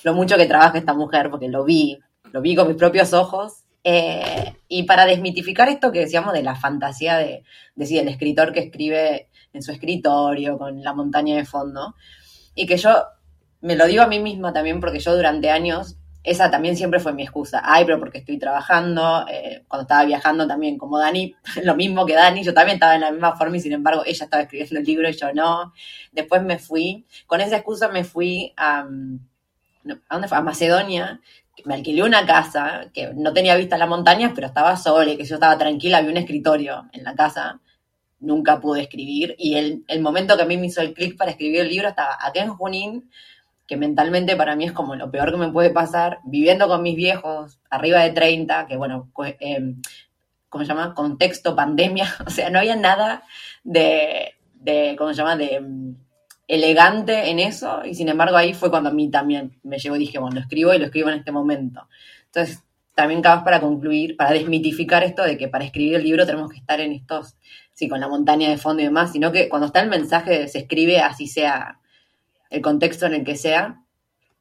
lo mucho que trabaja esta mujer, porque lo vi, lo vi con mis propios ojos eh, y para desmitificar esto que decíamos de la fantasía de, decir, el escritor que escribe en su escritorio con la montaña de fondo, y que yo me lo digo a mí misma también porque yo durante años, esa también siempre fue mi excusa, ay, pero porque estoy trabajando, eh, cuando estaba viajando también como Dani, lo mismo que Dani, yo también estaba en la misma forma y sin embargo ella estaba escribiendo el libro y yo no, después me fui, con esa excusa me fui a... ¿A dónde fue? A Macedonia, me alquilé una casa que no tenía vista a las montañas, pero estaba sola y que yo estaba tranquila, había un escritorio en la casa. Nunca pude escribir y el, el momento que a mí me hizo el clic para escribir el libro estaba acá en Junín, que mentalmente para mí es como lo peor que me puede pasar, viviendo con mis viejos, arriba de 30, que bueno, eh, ¿cómo se llama? Contexto pandemia, o sea, no había nada de, de ¿cómo se llama? De elegante en eso y sin embargo ahí fue cuando a mí también me llegó y dije, bueno, lo escribo y lo escribo en este momento. Entonces, también cabas para concluir, para desmitificar esto de que para escribir el libro tenemos que estar en estos, sí, con la montaña de fondo y demás, sino que cuando está el mensaje se escribe así sea el contexto en el que sea.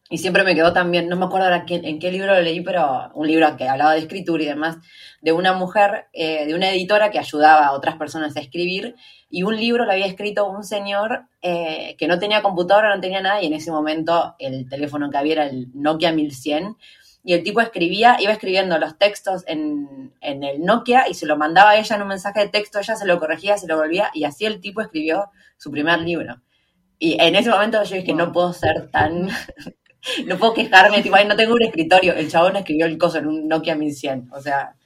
Y siempre me quedó también, no me acuerdo ahora quién, en qué libro lo leí, pero un libro que hablaba de escritura y demás, de una mujer, eh, de una editora que ayudaba a otras personas a escribir y un libro lo había escrito un señor eh, que no tenía computadora, no tenía nada, y en ese momento el teléfono que había era el Nokia 1100, y el tipo escribía, iba escribiendo los textos en, en, el Nokia y se lo mandaba a ella en un mensaje de texto, ella se lo corregía, se lo volvía, y así el tipo escribió su primer libro. Y en ese momento yo dije, no puedo ser tan... no puedo quejarme, tipo, no tengo un escritorio. El chabón escribió el coso en un Nokia 1100. O sea,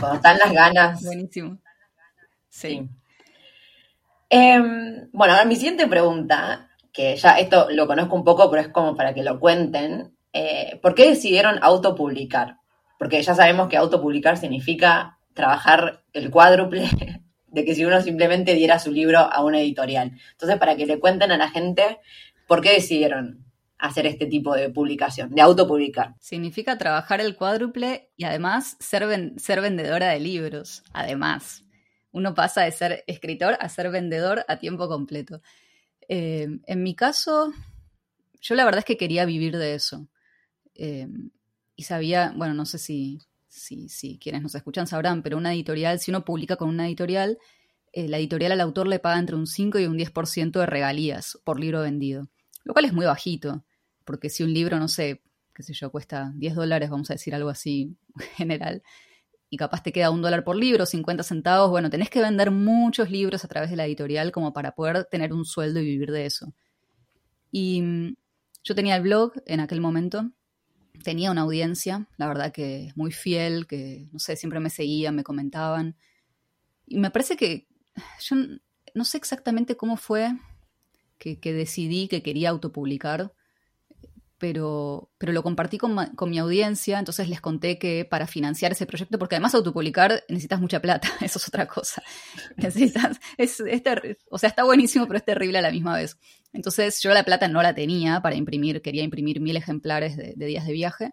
cuando están las ganas. Buenísimo. sí. Eh, bueno, ahora mi siguiente pregunta, que ya esto lo conozco un poco, pero es como para que lo cuenten. Eh, ¿Por qué decidieron autopublicar? Porque ya sabemos que autopublicar significa trabajar el cuádruple de que si uno simplemente diera su libro a una editorial. Entonces, para que le cuenten a la gente por qué decidieron hacer este tipo de publicación, de autopublicar. Significa trabajar el cuádruple y además ser vendedora de libros, además uno pasa de ser escritor a ser vendedor a tiempo completo. Eh, en mi caso, yo la verdad es que quería vivir de eso. Eh, y sabía, bueno, no sé si, si, si, quienes nos escuchan sabrán, pero una editorial, si uno publica con una editorial, eh, la editorial al autor le paga entre un 5 y un 10% de regalías por libro vendido, lo cual es muy bajito, porque si un libro, no sé, qué sé yo, cuesta 10 dólares, vamos a decir algo así general, y capaz te queda un dólar por libro, 50 centavos, bueno, tenés que vender muchos libros a través de la editorial como para poder tener un sueldo y vivir de eso. Y mm, yo tenía el blog en aquel momento, tenía una audiencia, la verdad que muy fiel, que, no sé, siempre me seguían, me comentaban. Y me parece que yo no sé exactamente cómo fue que, que decidí que quería autopublicar, pero, pero lo compartí con, con, mi audiencia, entonces les conté que para financiar ese proyecto, porque además autopublicar necesitas mucha plata, eso es otra cosa. Necesitas, es, es o sea, está buenísimo, pero es terrible a la misma vez. Entonces yo la plata no la tenía para imprimir, quería imprimir mil ejemplares de, días de viaje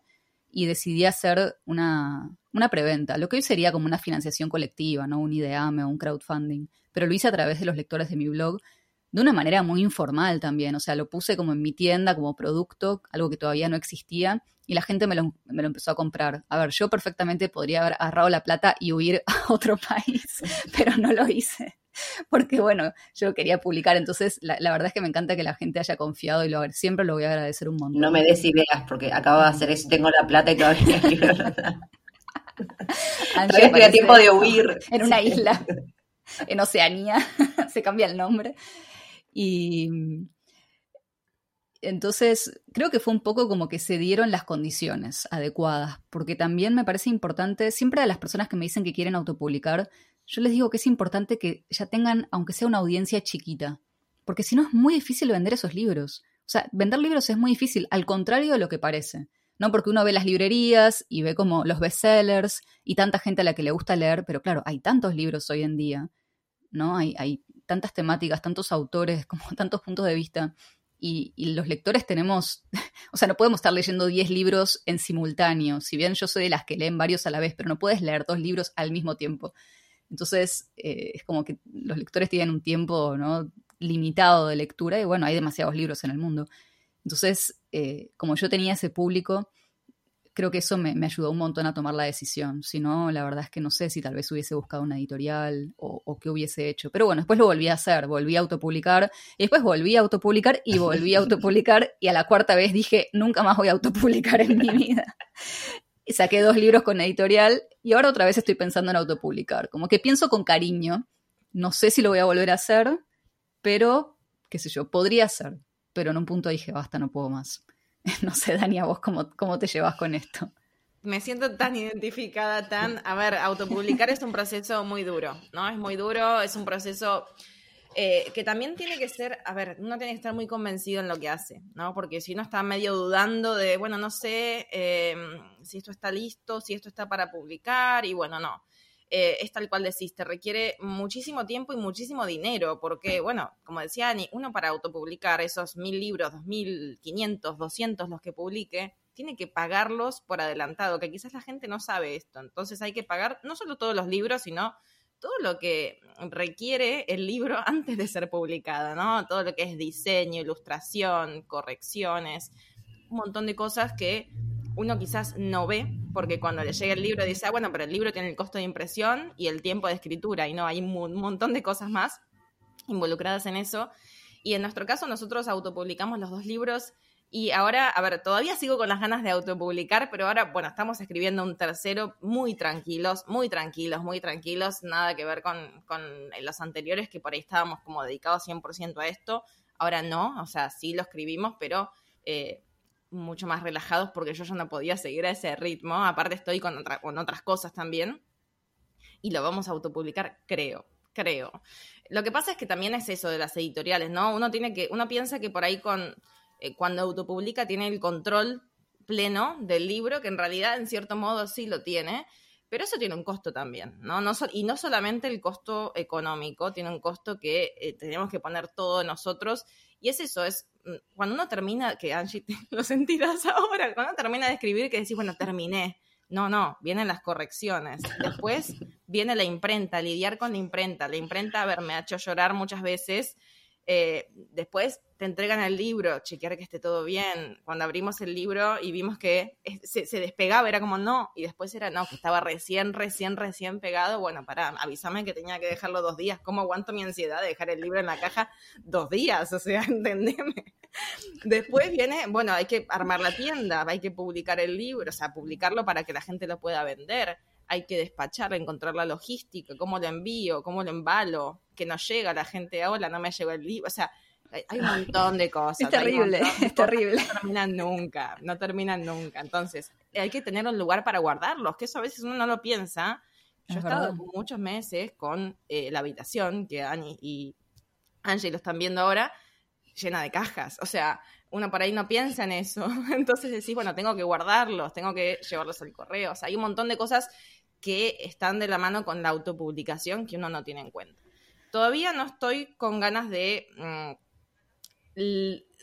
y decidí hacer una, una preventa, lo que hoy sería como una financiación colectiva, ¿no? Un IDEAME o un crowdfunding, pero lo hice a través de los lectores de mi blog de una manera muy informal también, o sea, lo puse como en mi tienda, como producto, algo que todavía no existía, y la gente me lo, me lo, empezó a comprar. A ver, yo perfectamente podría haber agarrado la plata y huir a otro país, pero no lo hice, porque bueno, yo quería publicar, entonces la, la verdad es que me encanta que la gente haya confiado y lo, siempre lo voy a agradecer un montón. No me des ideas, porque acabo de hacer eso, tengo la plata y todavía quiero Todavía aparece tiempo de huir. En una isla, en Oceanía, se cambia el nombre. Y entonces creo que fue un poco como que se dieron las condiciones adecuadas, porque también me parece importante, siempre a las personas que me dicen que quieren autopublicar, yo les digo que es importante que ya tengan, aunque sea una audiencia chiquita, porque si no es muy difícil vender esos libros. O sea, vender libros es muy difícil, al contrario de lo que parece. ¿no? Porque uno ve las librerías y ve como los bestsellers y tanta gente a la que le gusta leer, pero claro, hay tantos libros hoy en día, ¿no? Hay, hay tantas temáticas, tantos autores, como tantos puntos de vista. Y, los lectores tenemos, o sea, no podemos estar leyendo 10 libros en simultáneo. Si bien yo soy de las que leen varios a la vez, pero no puedes leer dos libros al mismo tiempo. Entonces, eh, es como que los lectores tienen un tiempo ¿no? limitado de lectura y bueno, hay demasiados libros en el mundo. Entonces, eh, como yo tenía ese público, creo que eso me, ayudó un montón a tomar la decisión. Si no, la verdad es que no sé si tal vez hubiese buscado una editorial o, o, qué hubiese hecho. Pero bueno, después lo volví a hacer, volví a autopublicar y después volví a autopublicar y volví a autopublicar y a la cuarta vez dije, nunca más voy a autopublicar en mi vida. Y saqué dos libros con editorial y ahora otra vez estoy pensando en autopublicar. Como que pienso con cariño. No sé si lo voy a volver a hacer, pero, qué sé yo, podría ser pero en un punto dije, basta, no puedo más. No sé, Dani, a vos cómo, cómo te llevas con esto. Me siento tan identificada, tan... A ver, autopublicar es un proceso muy duro, ¿no? Es muy duro, es un proceso eh, que también tiene que ser, a ver, uno tiene que estar muy convencido en lo que hace, ¿no? Porque si uno está medio dudando de, bueno, no sé eh, si esto está listo, si esto está para publicar, y bueno, no eh, es tal cual decís, te requiere muchísimo tiempo y muchísimo dinero, porque, bueno, como decía Ani, uno para autopublicar esos mil libros, dos mil quinientos, doscientos, los que publique, tiene que pagarlos por adelantado, que quizás la gente no sabe esto. Entonces hay que pagar no solo todos los libros, sino todo lo que requiere el libro antes de ser publicado, ¿no? Todo lo que es diseño, ilustración, correcciones, un montón de cosas que uno quizás no ve, porque cuando le llega el libro dice, ah, bueno, pero el libro tiene el costo de impresión y el tiempo de escritura, y no, hay un montón de cosas más involucradas en eso. Y en nuestro caso, nosotros autopublicamos los dos libros y ahora, a ver, todavía sigo con las ganas de autopublicar, pero ahora, bueno, estamos escribiendo un tercero muy tranquilos, muy tranquilos, muy tranquilos, nada que ver con, con los anteriores, que por ahí estábamos como dedicados 100% a esto. Ahora no, o sea, sí lo escribimos, pero eh, mucho más relajados porque yo ya no podía seguir a ese ritmo. Aparte estoy con, otra, con otras cosas también. Y lo vamos a autopublicar, creo, creo. Lo que pasa es que también es eso de las editoriales, ¿no? Uno tiene que, uno piensa que por ahí con, eh, cuando autopublica tiene el control pleno del libro, que en realidad en cierto modo sí lo tiene, pero eso tiene un costo también, ¿no? no y no solamente el costo económico, tiene un costo que eh, tenemos que poner todo nosotros, y es eso, es mm, cuando uno termina, que Angie, lo sentirás ahora, cuando uno termina de escribir, que decís, bueno, terminé. No, no, vienen las correcciones. Después viene la imprenta, lidiar con la imprenta. La imprenta, a ver, me ha hecho llorar muchas veces. Eh, después te entregan el libro, chequear que esté todo bien. Cuando abrimos el libro y vimos que se, se, despegaba, era como no, y después era no, que estaba recién, recién, recién pegado. Bueno, para, avísame que tenía que dejarlo dos días. ¿Cómo aguanto mi ansiedad de dejar el libro en la caja dos días? O sea, entendeme. Después viene, bueno, hay que armar la tienda, hay que publicar el libro, o sea, publicarlo para que la gente lo pueda vender hay que despachar, encontrar la logística, cómo lo envío, cómo lo embalo, que no llega la gente, hola, no me llegó el libro, o sea, hay un montón de cosas. Es terrible, es terrible. No terminan nunca, no terminan nunca. Entonces, hay que tener un lugar para guardarlos, que eso a veces uno no lo piensa. Yo he estado muchos meses con eh, la habitación, que Ani y Angie lo están viendo ahora, llena de cajas. O sea, uno por ahí no piensa en eso. Entonces decís, bueno, tengo que guardarlos, tengo que llevarlos al correo. O sea, hay un montón de cosas que están de la mano con la autopublicación que uno no tiene en cuenta. Todavía no estoy con ganas de mm,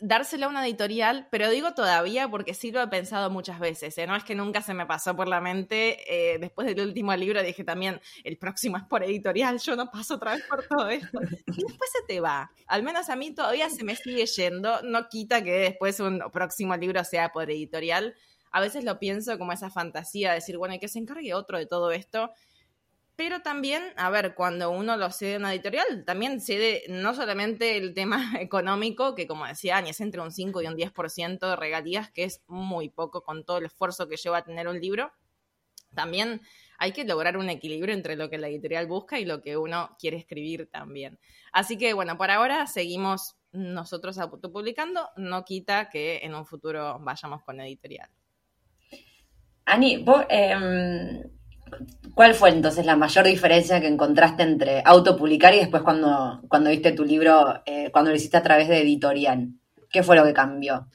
dársela a una editorial, pero digo todavía porque sí lo he pensado muchas veces, ¿eh? no es que nunca se me pasó por la mente, eh, después del último libro dije también, el próximo es por editorial, yo no paso otra vez por todo esto, y después se te va, al menos a mí todavía se me sigue yendo, no quita que después un próximo libro sea por editorial, a veces lo pienso como esa fantasía de decir, bueno, y que se encargue otro de todo esto, pero también, a ver, cuando uno lo cede a una editorial, también cede no solamente el tema económico, que como decía Ani, es entre un 5 y un 10% de regalías, que es muy poco con todo el esfuerzo que lleva a tener un libro. También hay que lograr un equilibrio entre lo que la editorial busca y lo que uno quiere escribir también. Así que bueno, por ahora seguimos nosotros autopublicando, no quita que en un futuro vayamos con editorial. Ani, vos, em, ¿cuál fue entonces la mayor diferencia que encontraste entre autopublicar y después cuando, cuando viste tu libro, eh, cuando lo hiciste a través de editorial? ¿Qué fue lo que cambió?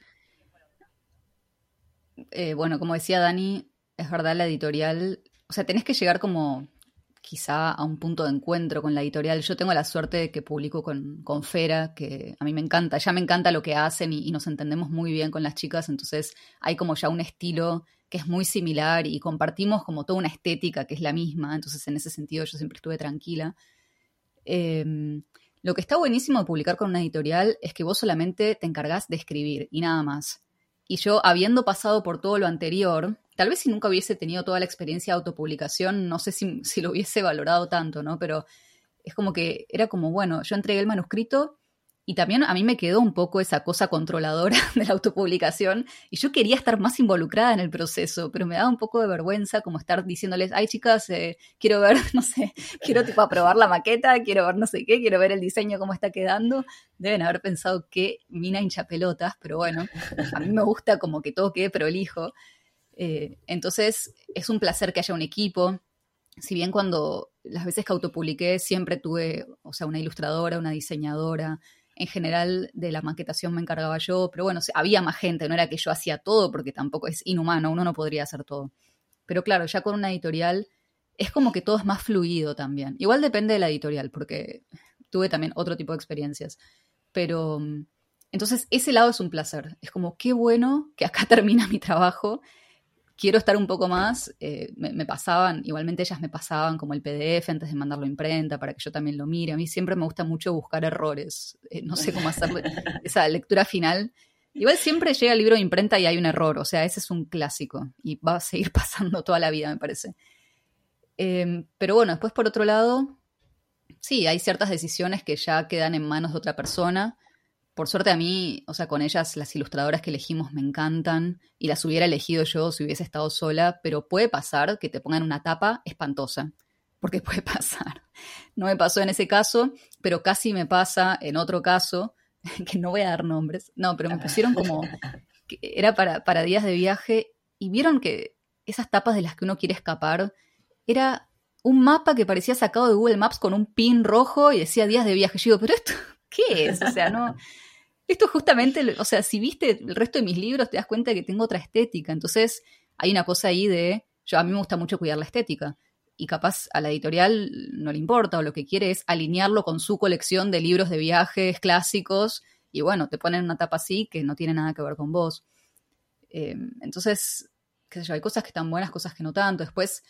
Eh, bueno, como decía Dani, es verdad, la editorial, o sea, tenés que llegar como quizá a un punto de encuentro con la editorial. Yo tengo la suerte de que publico con, con Fera, que a mí me encanta, ya me encanta lo que hacen y, nos entendemos muy bien con las chicas, entonces hay como ya un estilo que es muy similar y compartimos como toda una estética que es la misma, entonces en ese sentido yo siempre estuve tranquila. Em, lo que está buenísimo de publicar con una editorial es que vos solamente te encargás de escribir y nada más. Y yo, habiendo pasado por todo lo anterior, tal vez si nunca hubiese tenido toda la experiencia de autopublicación, no sé si, si lo hubiese valorado tanto, ¿no? Pero es como que era como, bueno, yo entregué el manuscrito y también a mí me quedó un poco esa cosa controladora de la autopublicación y yo quería estar más involucrada en el proceso, pero me daba un poco de vergüenza como estar diciéndoles, ay chicas, eh, quiero ver, no sé, quiero tipo aprobar la maqueta, quiero ver no sé qué, quiero ver el diseño, cómo está quedando. Deben haber pensado que mina hincha pelotas, pero bueno, a mí me gusta como que todo quede prolijo. Eh, entonces, es un placer que haya un equipo. Si bien cuando las veces que autopubliqué siempre tuve, o sea, una ilustradora, una diseñadora, en general de la maquetación me encargaba yo, pero bueno, había más gente, no era que yo hacía todo, porque tampoco es inhumano, uno no podría hacer todo. Pero claro, ya con una editorial es como que todo es más fluido también. Igual depende de la editorial, porque tuve también otro tipo de experiencias. Pero entonces ese lado es un placer. Es como, qué bueno que acá termina mi trabajo quiero estar un poco más, eh, me, pasaban, igualmente ellas me pasaban como el PDF antes de mandarlo a imprenta para que yo también lo mire. A mí siempre me gusta mucho buscar errores, eh, no sé cómo hacer esa lectura final. Igual siempre llega el libro de imprenta y hay un error, o sea, ese es un clásico y va a seguir pasando toda la vida, me parece. Em, pero bueno, después por otro lado, sí, hay ciertas decisiones que ya quedan en manos de otra persona por suerte a mí, o sea, con ellas las ilustradoras que elegimos me encantan y las hubiera elegido yo si hubiese estado sola, pero puede pasar que te pongan una tapa espantosa, porque puede pasar. No me pasó en ese caso, pero casi me pasa en otro caso, que no voy a dar nombres, no, pero me pusieron como, que era para, para días de viaje y vieron que esas tapas de las que uno quiere escapar, era un mapa que parecía sacado de Google Maps con un pin rojo y decía días de viaje. Yo digo, pero esto, ¿qué es? O sea, no, esto justamente, o sea, si viste el resto de mis libros, te das cuenta que tengo otra estética. Entonces, hay una cosa ahí de, yo a mí me gusta mucho cuidar la estética. Y capaz a la editorial no le importa o lo que quiere es alinearlo con su colección de libros de viajes clásicos. Y bueno, te ponen una tapa así que no tiene nada que ver con vos. Eh, entonces, qué sé yo, hay cosas que están buenas, cosas que no tanto. Después,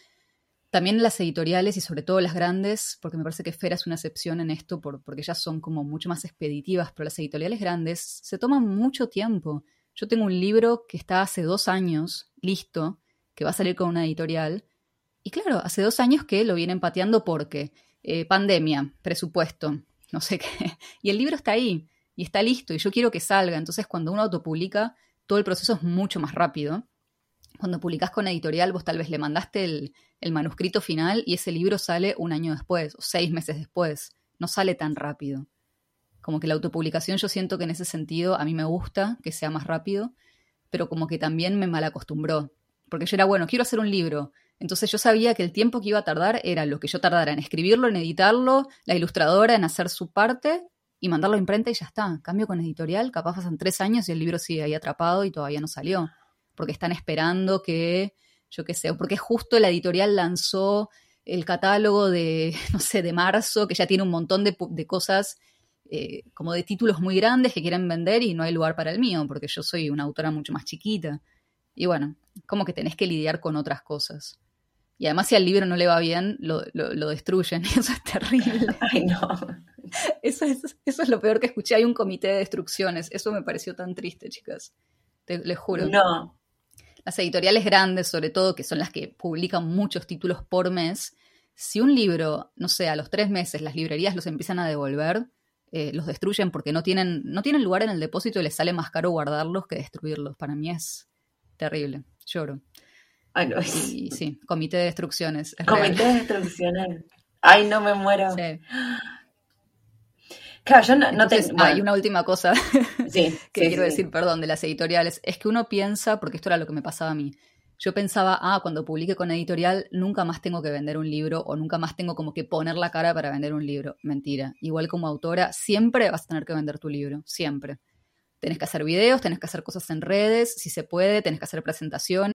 también las editoriales y sobre todo las grandes, porque me parece que Fera es una excepción en esto, porque ellas son como mucho más expeditivas, pero las editoriales grandes se toman mucho tiempo. Yo tengo un libro que está hace dos años, listo, que va a salir con una editorial. Y claro, hace dos años que lo vienen pateando porque eh, pandemia, presupuesto, no sé qué. Y el libro está ahí y está listo y yo quiero que salga. Entonces cuando uno autopublica, todo el proceso es mucho más rápido cuando publicás con editorial, vos tal vez le mandaste el, manuscrito final y ese libro sale un año después o seis meses después. No sale tan rápido. Como que la autopublicación yo siento que en ese sentido a mí me gusta que sea más rápido, pero como que también me malacostumbró. Porque yo era, bueno, quiero hacer un libro. Entonces yo sabía que el tiempo que iba a tardar era lo que yo tardara en escribirlo, en editarlo, la ilustradora en hacer su parte y mandarlo a imprenta y ya está. Cambio con editorial, capaz pasan tres años y el libro sigue ahí atrapado y todavía no salió porque están esperando que, yo qué sé, o porque justo la editorial lanzó el catálogo de, no sé, de marzo, que ya tiene un montón de, cosas eh, como de títulos muy grandes que quieren vender y no hay lugar para el mío, porque yo soy una autora mucho más chiquita. Y bueno, como que tenés que lidiar con otras cosas. Y además si al libro no le va bien, lo, destruyen. eso es terrible. Ay, no. Eso es, eso es lo peor que escuché. Hay un comité de destrucciones. Eso me pareció tan triste, chicas. Te, les juro. No, las editoriales grandes, sobre todo, que son las que publican muchos títulos por mes, si un libro, no sé, a los tres meses las librerías los empiezan a devolver, eh, los destruyen porque no tienen, no tienen lugar en el depósito y les sale más caro guardarlos que destruirlos. Para mí es terrible, lloro. Ay, no. Y sí, comité de destrucciones. es Comité real. de destrucciones. Ay, no me muero. Sí. Claro, yo no, te... ah, bueno, y una última cosa sí, que sí, quiero sí. decir, perdón, de las editoriales, es que uno piensa, porque esto era lo que me pasaba a mí, yo pensaba, ah, cuando publique con editorial, nunca más tengo que vender un libro o nunca más tengo como que poner la cara para vender un libro. Mentira. Igual como autora, siempre vas a tener que vender tu libro, siempre. Tenés que hacer videos, tenés que hacer cosas en redes, si se puede, tenés que hacer presentaciones.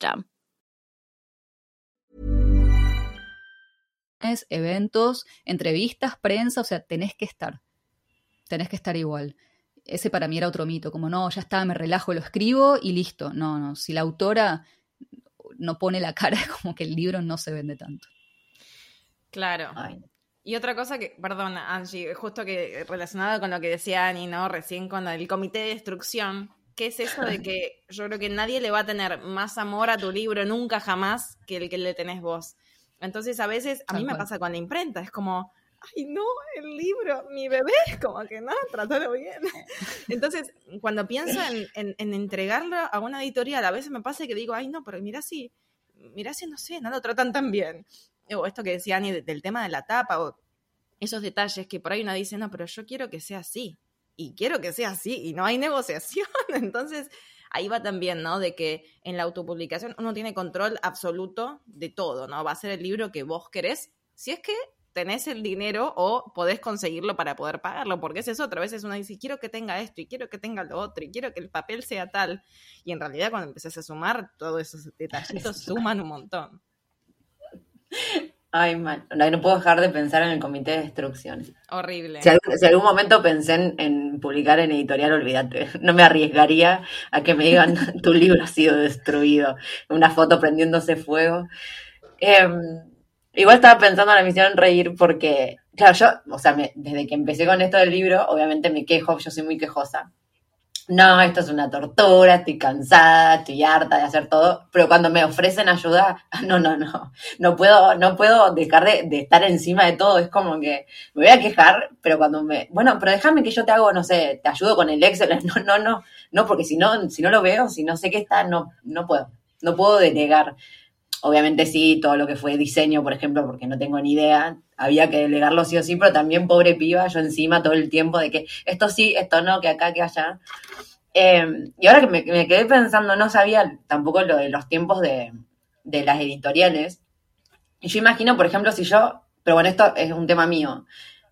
Eventos, entrevistas, prensa, o sea, tenés que estar. Tenés que estar igual. Ese para mí era otro mito, como no, ya está, me relajo, lo escribo y listo. No, no, si la autora no pone la cara, como que el libro no se vende tanto. Claro. Ay, Y otra cosa que, perdón, Angie, justo que relacionado con lo que decía Ani, ¿no? Recién con el comité de destrucción, ¿qué es eso de que yo creo que nadie le va a tener más amor a tu libro nunca jamás que el que le tenés vos? Entonces, a veces, a mí me pasa con la imprenta, es como, ay, no, el libro, mi bebé, como que no, trátalo bien. Entonces, cuando pienso en, en- en entregarlo a una editorial, a veces me pasa que digo, ay, no, pero mira si, mira si, no sé, no lo tratan tan bien. O esto que decía Ani de- del tema de la tapa, o esos detalles que por ahí uno dice, no, pero yo quiero que sea así. Y quiero que sea así, y no hay negociación. Entonces, ahí va también, ¿no? De que en la autopublicación uno tiene control absoluto de todo, ¿no? Va a ser el libro que vos querés, si es que tenés el dinero o podés conseguirlo para poder pagarlo, porque es otra. A veces uno dice, quiero que tenga esto, y quiero que tenga lo otro, y quiero que el papel sea tal. Y en realidad cuando empezás a sumar, todos esos detallitos suman un montón. Ay, man. No, puedo dejar de pensar en el comité de destrucción. Horrible. Si algún, si algún momento pensé en, en publicar en editorial, olvídate. No me arriesgaría a que me digan tu libro ha sido destruido. Una foto prendiéndose fuego. Em, igual estaba pensando en la misión reír porque, claro, yo, o sea, me- desde que empecé con esto del libro, obviamente me quejo, yo soy muy quejosa. No, esto es una tortura, estoy cansada, estoy harta de hacer todo, pero cuando me ofrecen ayuda, no, no, no, no puedo, no puedo dejar de, estar encima de todo, es como que me voy a quejar, pero cuando me, bueno, pero déjame que yo te hago, no sé, te ayudo con el Excel, no, no, no, no, porque si no, si no lo veo, si no sé qué está, no, no puedo, no puedo delegar. Obviamente sí, todo lo que fue diseño, por ejemplo, porque no tengo ni idea, había que delegarlo sí o sí, pero también pobre piba, yo encima todo el tiempo de que esto sí, esto no, que acá, que allá. Eh, y ahora que me, quedé pensando, no sabía tampoco lo de los tiempos de, de las editoriales. Y yo imagino, por ejemplo, si yo, pero bueno, esto es un tema mío.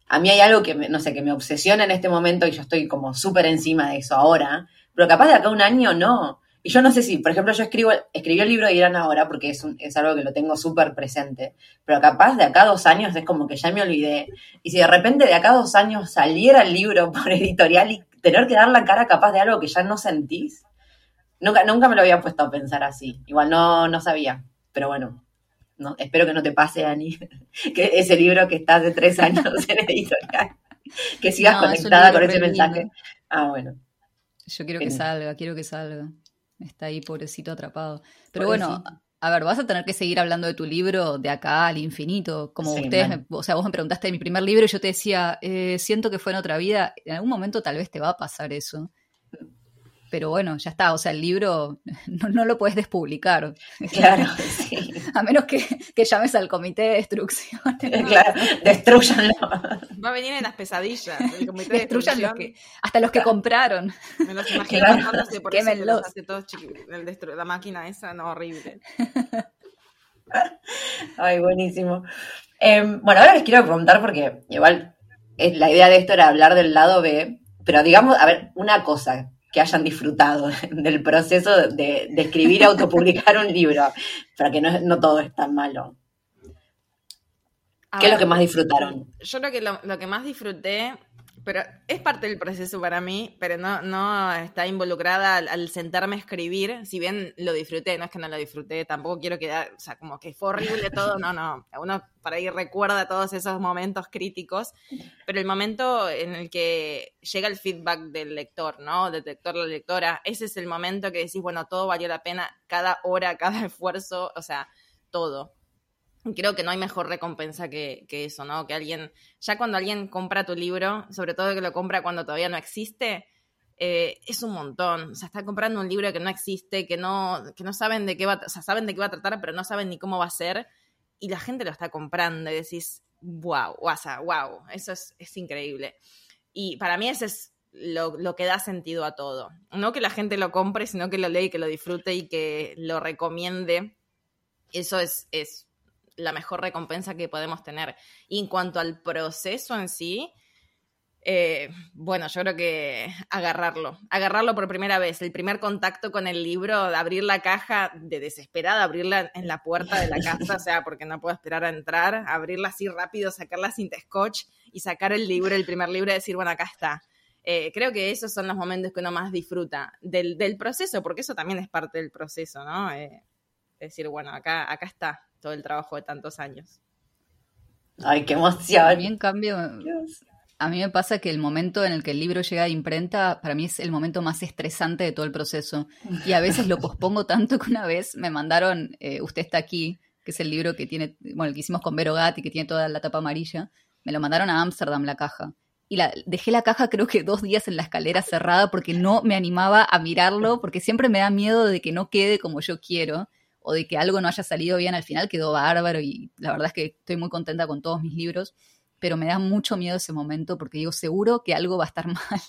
a mí hay algo que, me, no sé, que me obsesiona en este momento y yo estoy como súper encima de eso ahora, pero capaz de acá un año no. Y yo no sé si, por ejemplo, yo escribo, escribí el libro de Irán ahora porque es, un, es algo que lo tengo súper presente, pero capaz de acá dos años es como que ya me olvidé. Y si de repente de acá dos años saliera el libro por editorial y tener que dar la cara capaz de algo que ya no sentís, nunca, nunca me lo había puesto a pensar así. Igual no, no sabía, pero bueno, no, espero que no te pase, Ani, que ese libro que está hace tres años en editorial, que sigas No, conectada con ese mensaje. Ah, bueno. Yo quiero que salga, quiero que salga. Está ahí, pobrecito, atrapado. Pero Pobrecito. bueno, a ver, vas a tener que seguir hablando de tu libro de acá al infinito. Como Sí, ustedes, me- o sea, vos me preguntaste de mi primer libro y yo te decía, eh, siento que fue en otra vida. En algún momento tal vez te va a pasar eso. Pero bueno, ya está. O sea, el libro no, no lo puedes despublicar. Claro, sí. A menos que, que llames al comité de destrucción. claro, destruyanlo. Va a venir en las pesadillas. El comité de Destruyan los que, hasta los que compraron. Me los imagino matándose por eso Quémenlos. los hace todos el destru- La máquina esa, no, horrible. Ay, buenísimo. Eh, bueno, ahora les quiero preguntar porque igual es- la idea de esto era hablar del lado B, pero digamos, a ver, una cosa que hayan disfrutado del proceso de, de escribir y autopublicar un libro, para que no, no todo es tan malo. A ¿Qué es lo que más disfrutaron? Yo creo que lo, lo que más disfruté, pero es parte del proceso para mí, pero no, no está involucrada al, al sentarme a escribir, si bien lo disfruté, no es que no lo disfruté, tampoco quiero quedar, o sea, como que fue horrible todo, no, no, uno por ahí recuerda todos esos momentos críticos, pero el momento en el que llega el feedback del lector, ¿no? Del lector, la lectora, ese es el momento que decís, bueno, todo valió la pena, cada hora, cada esfuerzo, o sea, todo. Creo que no hay mejor recompensa que, eso, ¿no? Que alguien, ya cuando alguien compra tu libro, sobre todo que lo compra cuando todavía no existe, eh, es un montón. O sea, está comprando un libro que no existe, que no, que no saben de qué va, o sea, saben de qué va a tratar, pero no saben ni cómo va a ser, y la gente lo está comprando y decís, wow, guasa, wow, eso es, es increíble. Y para mí ese es lo, que da sentido a todo. No que la gente lo compre, sino que lo lea y que lo disfrute y que lo recomiende. Eso es, es la mejor recompensa que podemos tener. Y en cuanto al proceso en sí, eh, bueno, yo creo que agarrarlo, agarrarlo por primera vez, el primer contacto con el libro, abrir la caja de desesperada, abrirla en la puerta de la casa, o sea, porque no puedo esperar a entrar, abrirla así rápido, sacar la cinta scotch y sacar el libro, el primer libro y decir, bueno, acá está. Eh, creo que esos son los momentos que uno más disfruta del, del proceso, porque eso también es parte del proceso, ¿no? Eh, decir, bueno, acá, acá está todo el trabajo de tantos años. Ay, qué A emoción. mí, en cambio, a mí me pasa que el momento en el que el libro llega a imprenta, para mí es el momento más estresante de todo el proceso. Y a veces lo pospongo tanto que una vez me mandaron, eh, Usted está aquí, que es el libro que tiene, bueno, el que hicimos con Vero Gatti, que tiene toda la tapa amarilla, me lo mandaron a Ámsterdam la caja. Y la, dejé la caja creo que dos días en la escalera cerrada porque no me animaba a mirarlo, porque siempre me da miedo de que no quede como yo quiero o de que algo no haya salido bien. Al final quedó bárbaro y la verdad es que estoy muy contenta con todos mis libros, pero me da mucho miedo ese momento porque digo, seguro que algo va a estar mal,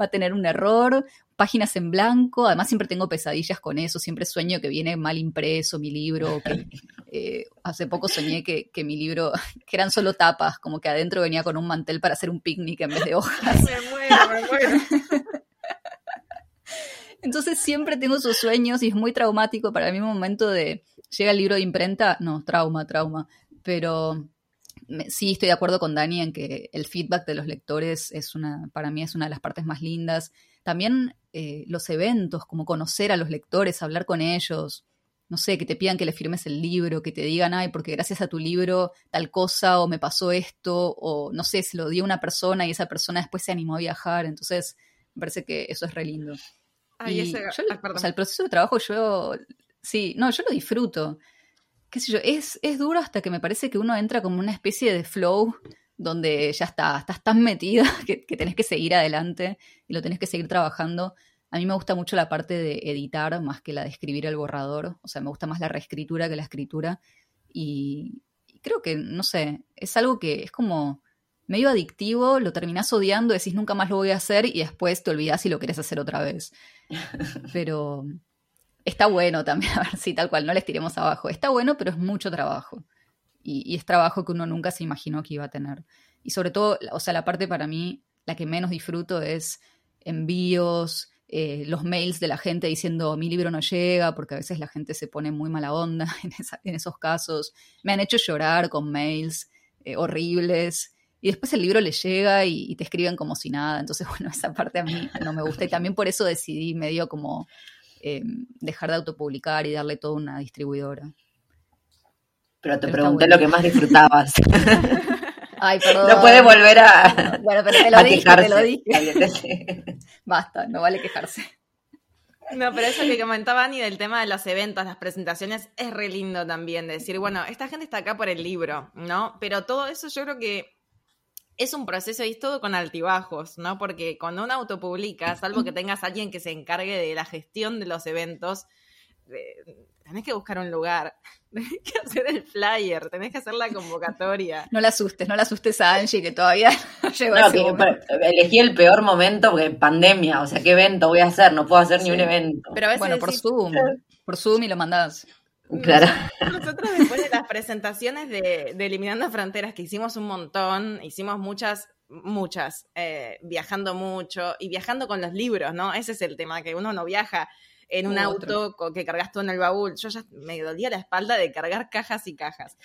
va a tener un error, páginas en blanco, además siempre tengo pesadillas con eso, siempre sueño que viene mal impreso mi libro, que eh, hace poco soñé que, que mi libro, que eran solo tapas, como que adentro venía con un mantel para hacer un picnic en vez de hojas. Me muero, me muero. Entonces siempre tengo esos sueños y es muy traumático para mí un momento de llega el libro de imprenta, no, trauma, trauma, pero sí estoy de acuerdo con Dani en que el feedback de los lectores es una, para mí es una de las partes más lindas. También eh, los eventos, como conocer a los lectores, hablar con ellos, no sé, que te pidan que le firmes el libro, que te digan, ay, porque gracias a tu libro tal cosa, o me pasó esto, o no sé, se lo dio a una persona y esa persona después se animó a viajar, entonces me parece que eso es re lindo. Ay, Y ese- yo- ah, perdón. o sea, el proceso de trabajo yo, sí, no, yo lo disfruto. Qué sé yo, es, es duro hasta que me parece que uno entra como una especie de flow donde ya está, estás tan metida que, que tenés que seguir adelante y lo tenés que seguir trabajando. A mí me gusta mucho la parte de editar más que la de escribir el borrador, o sea, me gusta más la reescritura que la escritura y, y creo que, no sé, es algo que es como medio adictivo, lo terminás odiando, decís nunca más lo voy a hacer y después te olvidás si lo querés hacer otra vez. Pero está bueno también, a ver si tal cual, no les tiremos abajo. Está bueno, pero es mucho trabajo. Y, y es trabajo que uno nunca se imaginó que iba a tener. Y sobre todo, o sea, la parte para mí, la que menos disfruto es envíos, eh, los mails de la gente diciendo mi libro no llega, porque a veces la gente se pone muy mala onda en, esos casos. Me han hecho llorar con mails eh, horribles. Y después el libro le llega y, te escriben como si nada. Entonces, bueno, esa parte a mí no me gusta. Y también por eso decidí medio como eh, dejar de autopublicar y darle toda una distribuidora. Pero te pregunté lo que más disfrutabas. Ay, perdón. No puede volver a. Bueno, pero te lo dije, te lo dije. Basta, no vale quejarse. No, pero eso que comentaba Ani del tema de los eventos, las presentaciones, es re lindo también. decir, bueno, esta gente está acá por el libro, ¿no? Pero todo eso yo creo que es un proceso y es todo con altibajos, ¿no? Porque cuando uno autopublica, salvo que tengas alguien que se encargue de la gestión de los eventos, tenés que buscar un lugar, tenés que hacer el flyer, tenés que hacer la convocatoria. No la asustes, no la asustes a Angie que todavía no llegó no, Elegí el peor momento porque pandemia, o sea, ¿qué evento voy a hacer? No puedo hacer ni un evento. bueno, por Zoom, por Zoom y lo mandás. Claro. Nosotros después de las presentaciones de, Eliminando Fronteras, que hicimos un montón, hicimos muchas, muchas, eh, viajando mucho y viajando con los libros, ¿no? Ese es el tema, que uno no viaja en un auto que cargas todo en el baúl. Yo ya me dolía la espalda de cargar cajas y cajas.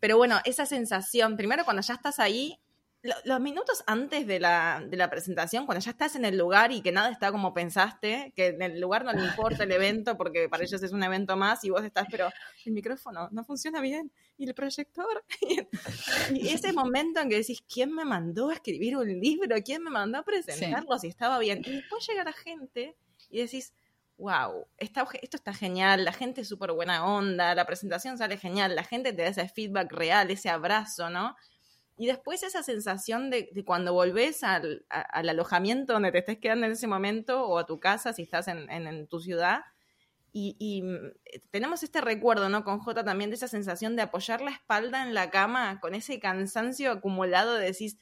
Pero bueno, esa sensación, primero cuando ya estás ahí, los minutos antes de la, de la, presentación, cuando ya estás en el lugar y que nada está como pensaste, que en el lugar no le importa el evento porque para ellos es un evento más y vos estás, pero el micrófono no funciona bien y el proyector. y ese momento en que decís, ¿quién me mandó a escribir un libro? ¿Quién me mandó a presentarlo si estaba bien? Y después llega la gente y decís, wow, esto está genial, la gente es súper buena onda, la presentación sale genial, la gente te da ese feedback real, ese abrazo, ¿no? Y después esa sensación de, cuando volvés al, alojamiento donde te estés quedando en ese momento o a tu casa si estás en, tu ciudad. Y, mm, tenemos este recuerdo, ¿no? Con J también de esa sensación de apoyar la espalda en la cama con ese cansancio acumulado de decís,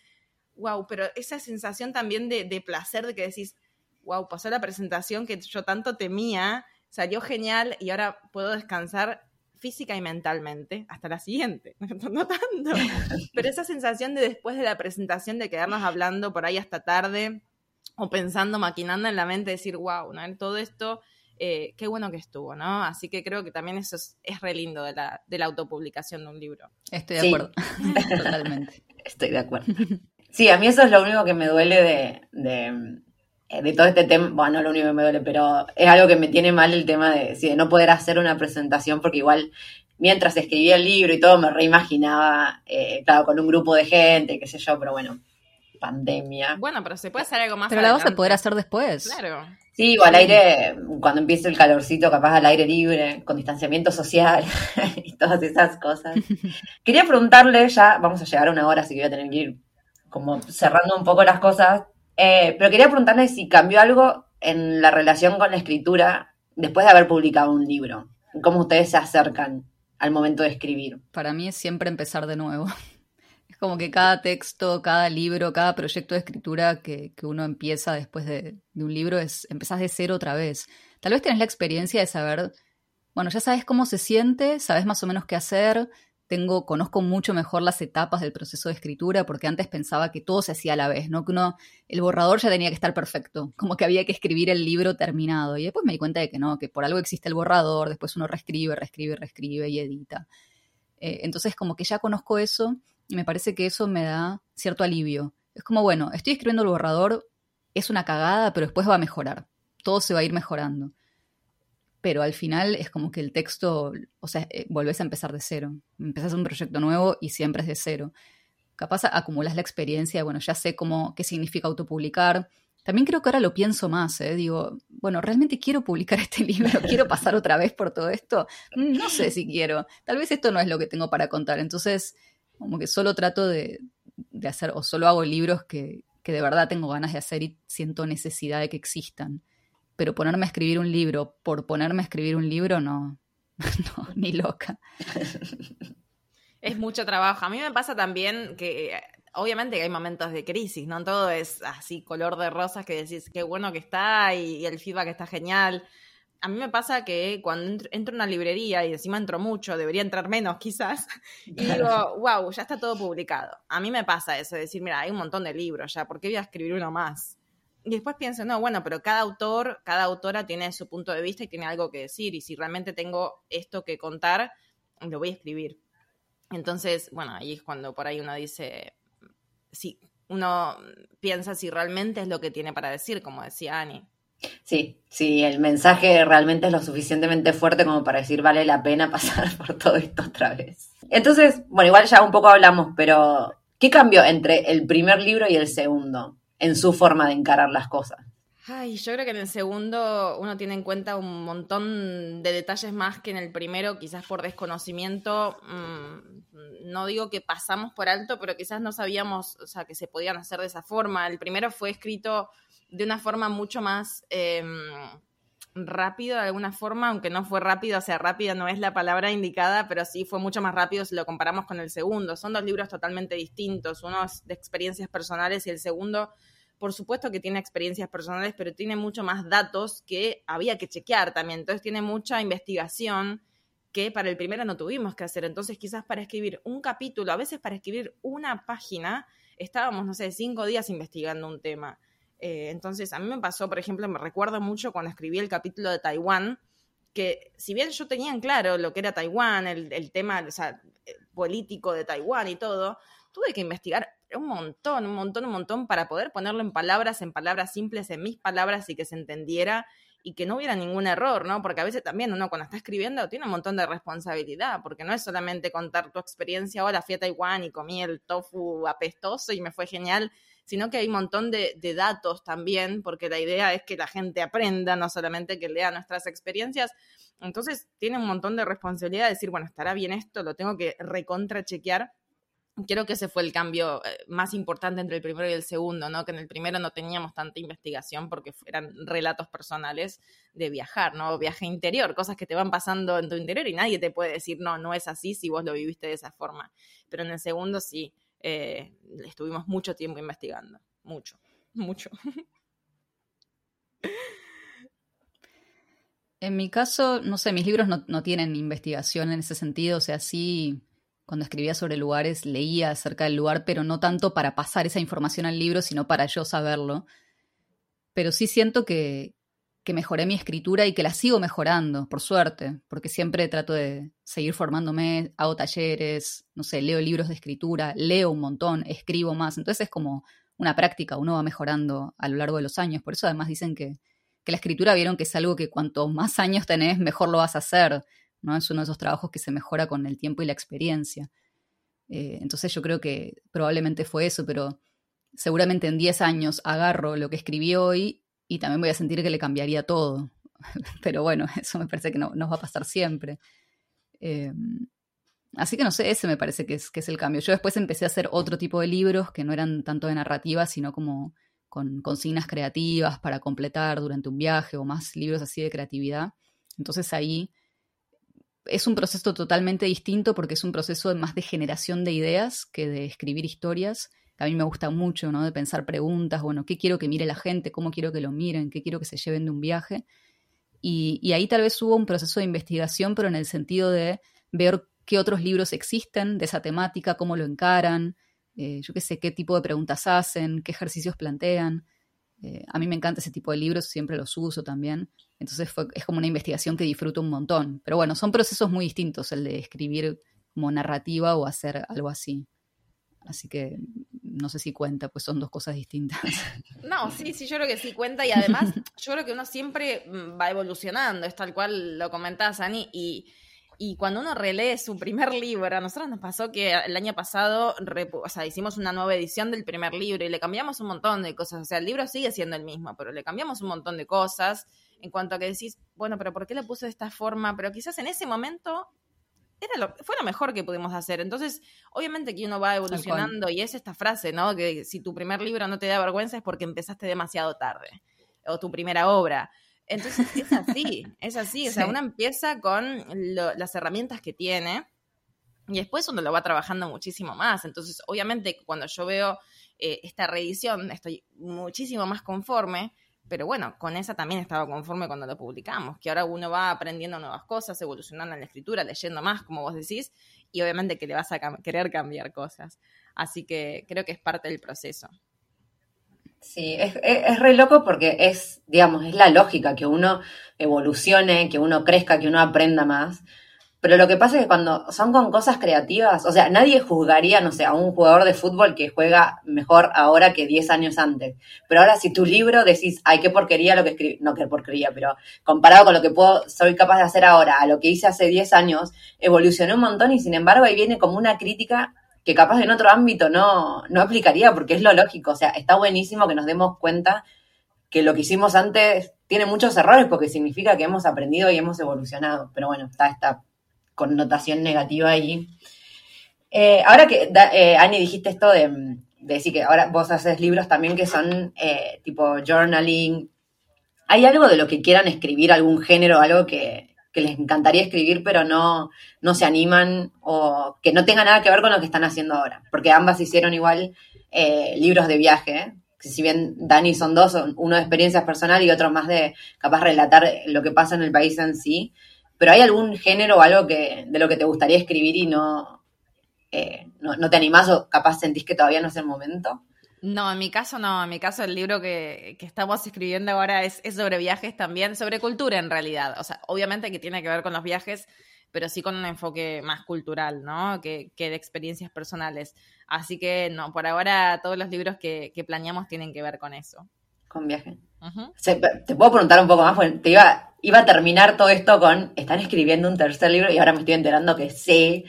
wow, pero esa sensación también de, de placer de que decís, wow, pasó la presentación que yo tanto temía, salió genial y ahora puedo descansar física y mentalmente hasta la siguiente. No tanto. Pero esa sensación de después de la presentación de quedarnos hablando por ahí hasta tarde o pensando, maquinando en la mente, decir, wow, ¿no? todo esto, eh, qué bueno que estuvo, ¿no? Así que creo que también eso es, re lindo de la, de la autopublicación de un libro. Estoy de acuerdo, totalmente. Estoy de acuerdo. Sí, a mí eso es lo único que me duele de de todo este tema, bueno, no lo único que me duele, pero es algo que me tiene mal el tema de, de no poder hacer una presentación, porque igual mientras escribía el libro y todo me reimaginaba, eh, claro, con un grupo de gente, qué sé yo, pero bueno, pandemia. Bueno, pero se puede hacer algo más. Pero la vas a poder hacer después. Claro. Sí, o al aire, cuando empiece el calorcito, capaz al aire libre, con distanciamiento social y todas esas cosas. Quería preguntarle, ya vamos a llegar a una hora, así que voy a tener que ir como cerrando un poco las cosas. Eh, pero quería preguntarle si cambió algo en la relación con la escritura después de haber publicado un libro. ¿Cómo ustedes se acercan al momento de escribir? Para mí es siempre empezar de nuevo. Es como que cada texto, cada libro, cada proyecto de escritura que, uno empieza después de, de, un libro es empezás de cero otra vez. Tal vez tenés la experiencia de saber, bueno, ya sabes cómo se siente, sabes más o menos qué hacer, tengo, conozco mucho mejor las etapas del proceso de escritura, porque antes pensaba que todo se hacía a la vez, ¿no? Que el borrador ya tenía que estar perfecto, como que había que escribir el libro terminado. Y después me di cuenta de que no, que por algo existe el borrador, después uno reescribe, reescribe, reescribe y edita. Eh, entonces, como que ya conozco eso, y me parece que eso me da cierto alivio. Es como, bueno, estoy escribiendo el borrador, es una cagada, pero después va a mejorar. Todo se va a ir mejorando pero al final es como que el texto, o sea, eh, volvés a empezar de cero. Empezás un proyecto nuevo y siempre es de cero. Capaz acumulas la experiencia, bueno, ya sé cómo, qué significa autopublicar. También creo que ahora lo pienso más, ¿eh? digo, bueno, realmente quiero publicar este libro, quiero pasar otra vez por todo esto. Mm, no sé si quiero, tal vez esto no es lo que tengo para contar. Entonces, como que solo trato de, de hacer, o solo hago libros que, que de verdad tengo ganas de hacer y siento necesidad de que existan pero ponerme a escribir un libro por ponerme a escribir un libro, no, no ni loca. Es mucho trabajo. A mí me pasa también que obviamente que hay momentos de crisis, no todo es así color de rosas que decís qué bueno que está y, el feedback está genial, a mí me pasa que cuando entro, a una librería y encima entro mucho, debería entrar menos quizás, y digo, wow, ya está todo publicado. A mí me pasa eso, decir, mira, hay un montón de libros ya, ¿por qué voy a escribir uno más? Y después pienso, no, bueno, pero cada autor, cada autora tiene su punto de vista y tiene algo que decir, y si realmente tengo esto que contar, lo voy a escribir. Entonces, bueno, ahí es cuando por ahí uno dice, sí, uno piensa si realmente es lo que tiene para decir, como decía Annie. Sí, sí, el mensaje realmente es lo suficientemente fuerte como para decir vale la pena pasar por todo esto otra vez. Entonces, bueno, igual ya un poco hablamos, pero ¿qué cambió entre el primer libro y el segundo en su forma de encarar las cosas? Ay, yo creo que en el segundo uno tiene en cuenta un montón de detalles más que en el primero, quizás por desconocimiento. Mm, no digo que pasamos por alto, pero quizás no sabíamos, o sea, que se podían hacer de esa forma. El primero fue escrito de una forma mucho más eh, rápido, de alguna forma, aunque no fue rápido, o sea, rápida no es la palabra indicada, pero sí fue mucho más rápido si lo comparamos con el segundo. Son dos libros totalmente distintos, uno es de experiencias personales y el segundo por supuesto que tiene experiencias personales, pero tiene mucho más datos que había que chequear también. Entonces tiene mucha investigación que para el primero no tuvimos que hacer. Entonces quizás para escribir un capítulo, a veces para escribir una página, estábamos, no sé, cinco días investigando un tema. Eh, entonces a mí me pasó, por ejemplo, me recuerdo mucho cuando escribí el capítulo de Taiwán, que si bien yo tenía en claro lo que era Taiwán, el, tema eh, político de Taiwán y todo, tuve que investigar un montón, un montón, un montón para poder ponerlo en palabras, en palabras simples, en mis palabras y que se entendiera y que no hubiera ningún error, ¿no? Porque a veces también uno cuando está escribiendo tiene un montón de responsabilidad, porque no es solamente contar tu experiencia, hola, fui a Taiwán y comí el tofu apestoso y me fue genial, sino que hay un montón de, datos también, porque la idea es que la gente aprenda, no solamente que lea nuestras experiencias. Entonces tiene un montón de responsabilidad de decir, bueno, estará bien esto, lo tengo que recontrachequear Creo que ese fue el cambio eh, más importante entre el primero y el segundo, ¿no? Que en el primero no teníamos tanta investigación porque eran relatos personales de viajar, ¿no? Viaje interior, cosas que te van pasando en tu interior y nadie te puede decir, no, no es así si vos lo viviste de esa forma. Pero en el segundo sí, eh, estuvimos mucho tiempo investigando, mucho, mucho. En mi caso, no sé, mis libros no, no tienen investigación en ese sentido, o sea, sí cuando escribía sobre lugares, leía acerca del lugar, pero no tanto para pasar esa información al libro, sino para yo saberlo. Pero sí siento que, que mejoré mi escritura y que la sigo mejorando, por suerte, porque siempre trato de seguir formándome, hago talleres, no sé, leo libros de escritura, leo un montón, escribo más. Entonces es como una práctica, uno va mejorando a lo largo de los años. Por eso además dicen que, que la escritura vieron que es algo que cuanto más años tenés, mejor lo vas a hacer. ¿no? Es uno de esos trabajos que se mejora con el tiempo y la experiencia. Eh, entonces yo creo que probablemente fue eso, pero seguramente en 10 años agarro lo que escribí hoy y también voy a sentir que le cambiaría todo. pero bueno, eso me parece que no nos va a pasar siempre. Eh, así que no sé, ese me parece que es, que es el cambio. Yo después empecé a hacer otro tipo de libros que no eran tanto de narrativa, sino como con consignas creativas para completar durante un viaje o más libros así de creatividad. Entonces ahí es un proceso totalmente distinto porque es un proceso más de generación de ideas que de escribir historias. A mí me gusta mucho, ¿no? De pensar preguntas, bueno, ¿qué quiero que mire la gente? ¿Cómo quiero que lo miren? ¿Qué quiero que se lleven de un viaje? Y, ahí tal vez hubo un proceso de investigación, pero en el sentido de ver qué otros libros existen de esa temática, cómo lo encaran, eh, yo qué sé, qué tipo de preguntas hacen, qué ejercicios plantean. Eh, a mí me encanta ese tipo de libros, siempre los uso también. Entonces es como una investigación que disfruto un montón. Pero bueno, son procesos muy distintos el de escribir como narrativa o hacer algo así. Así que no sé si cuenta, pues son dos cosas distintas. No, sí, sí, yo creo que sí cuenta y además yo creo que uno siempre mm, va evolucionando, es tal cual lo comentás, Ani, y y cuando uno relee su primer libro, a nosotros nos pasó que el año pasado, o sea, hicimos una nueva edición del primer libro y le cambiamos un montón de cosas. O sea, el libro sigue siendo el mismo, pero le cambiamos un montón de cosas en cuanto a que decís, bueno, pero ¿por qué lo puse de esta forma? Pero quizás en ese momento era lo, fue lo mejor que pudimos hacer. Entonces, obviamente que uno va evolucionando y es esta frase, ¿no? Que si tu primer libro no te da vergüenza es porque empezaste demasiado tarde, o tu primera obra. Entonces es así, es así. O sea, uno empieza con las herramientas que tiene y después uno lo va trabajando muchísimo más. Entonces, obviamente, cuando yo veo eh, esta reedición, estoy muchísimo más conforme, pero bueno, con esa también estaba conforme cuando lo publicamos, que ahora uno va aprendiendo nuevas cosas, evolucionando en la escritura, leyendo más, como vos decís, y obviamente que le vas a querer cambiar cosas. Así que creo que es parte del proceso. Sí, es, es, re loco porque es, digamos, es la lógica que uno evolucione, que uno crezca, que uno aprenda más. Pero lo que pasa es que cuando son con cosas creativas, o sea, nadie juzgaría, no sé, a un jugador de fútbol que juega mejor ahora que 10 años antes. Pero ahora si tu libro decís, ay, qué porquería lo que escribí, no qué porquería, pero comparado con lo que puedo, soy capaz de hacer ahora, a lo que hice hace 10 años, evolucionó un montón y sin embargo ahí viene como una crítica que capaz en otro ámbito no, no aplicaría porque es lo lógico. O sea, está buenísimo que nos demos cuenta que lo que hicimos antes tiene muchos errores porque significa que hemos aprendido y hemos evolucionado. Pero bueno, está esta connotación negativa ahí. Eh, ahora que, eh, Ani, dijiste esto de, decir que ahora vos haces libros también que son eh, tipo journaling. ¿Hay algo de lo que quieran escribir, algún género, algo que, les encantaría escribir, pero no, no se animan o que no tenga nada que ver con lo que están haciendo ahora? Porque ambas hicieron igual libros de viaje, si bien Dani son dos, uno de experiencias personales y otro más de capaz relatar lo que pasa en el país en sí. Pero ¿hay algún género o algo que, de lo que te gustaría escribir y no, eh, no, te animás o capaz sentís que todavía no es el momento? No, en mi caso no. En mi caso el libro que, estamos escribiendo ahora es, sobre viajes también, sobre cultura en realidad. O sea, obviamente que tiene que ver con los viajes, pero sí con un enfoque más cultural, ¿no? Que, de experiencias personales. Así que no, por ahora todos los libros que, planeamos tienen que ver con eso. Con te puedo preguntar un poco más, porque te iba, iba a terminar todo esto con, están escribiendo un tercer libro y ahora me estoy enterando que sí.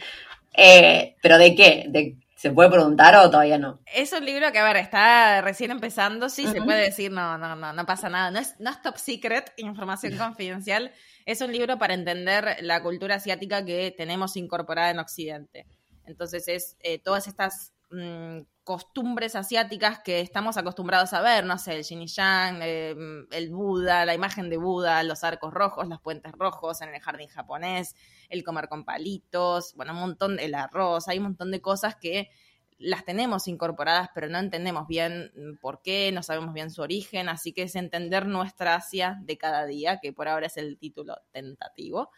Eh, ¿Pero de qué? ¿De, ¿Se puede preguntar o todavía no? Es un libro que, a ver, está recién empezando, sí, se puede decir, no, no, no, no pasa nada. No es, no es top secret, información confidencial. Es un libro para entender la cultura asiática que tenemos incorporada en Occidente. Entonces es eh, todas estas mm, costumbres asiáticas que estamos acostumbrados a ver, no sé, el yin yang, eh, el Buda, la imagen de Buda, los arcos rojos, los puentes rojos en el jardín japonés, el comer con palitos, bueno, un montón, el arroz, hay un montón de cosas que las tenemos incorporadas, pero no entendemos bien por qué, no sabemos bien su origen, así que es entender nuestra Asia de cada día, que por ahora es el título tentativo.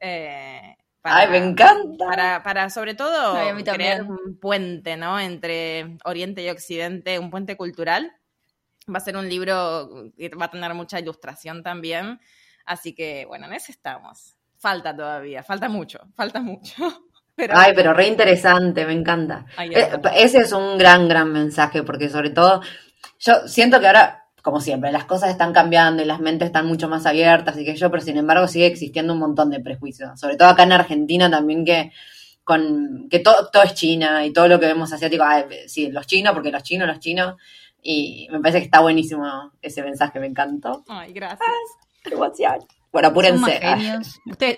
Eh, Ay, me encanta. Para, para sobre todo crear un puente, ¿no? Entre Oriente y Occidente, un puente cultural. Va a ser un libro que va a tener mucha ilustración también. Así que, bueno, en ese estamos. Falta todavía, falta mucho, falta mucho. Ay, pero re interesante, me encanta. Eh, ese es un gran, gran mensaje, porque sobre todo, yo siento que ahora como siempre, las cosas están cambiando y las mentes están mucho más abiertas y que yo, pero sin embargo sigue existiendo un montón de prejuicios, sobre todo acá en Argentina también que con que todo, todo es China y todo lo que vemos asiático, sí, los chinos, porque los chinos, los chinos, y me parece que está buenísimo ese mensaje, me encantó. Ay, gracias. qué bueno, apúrense. Genios. Usted,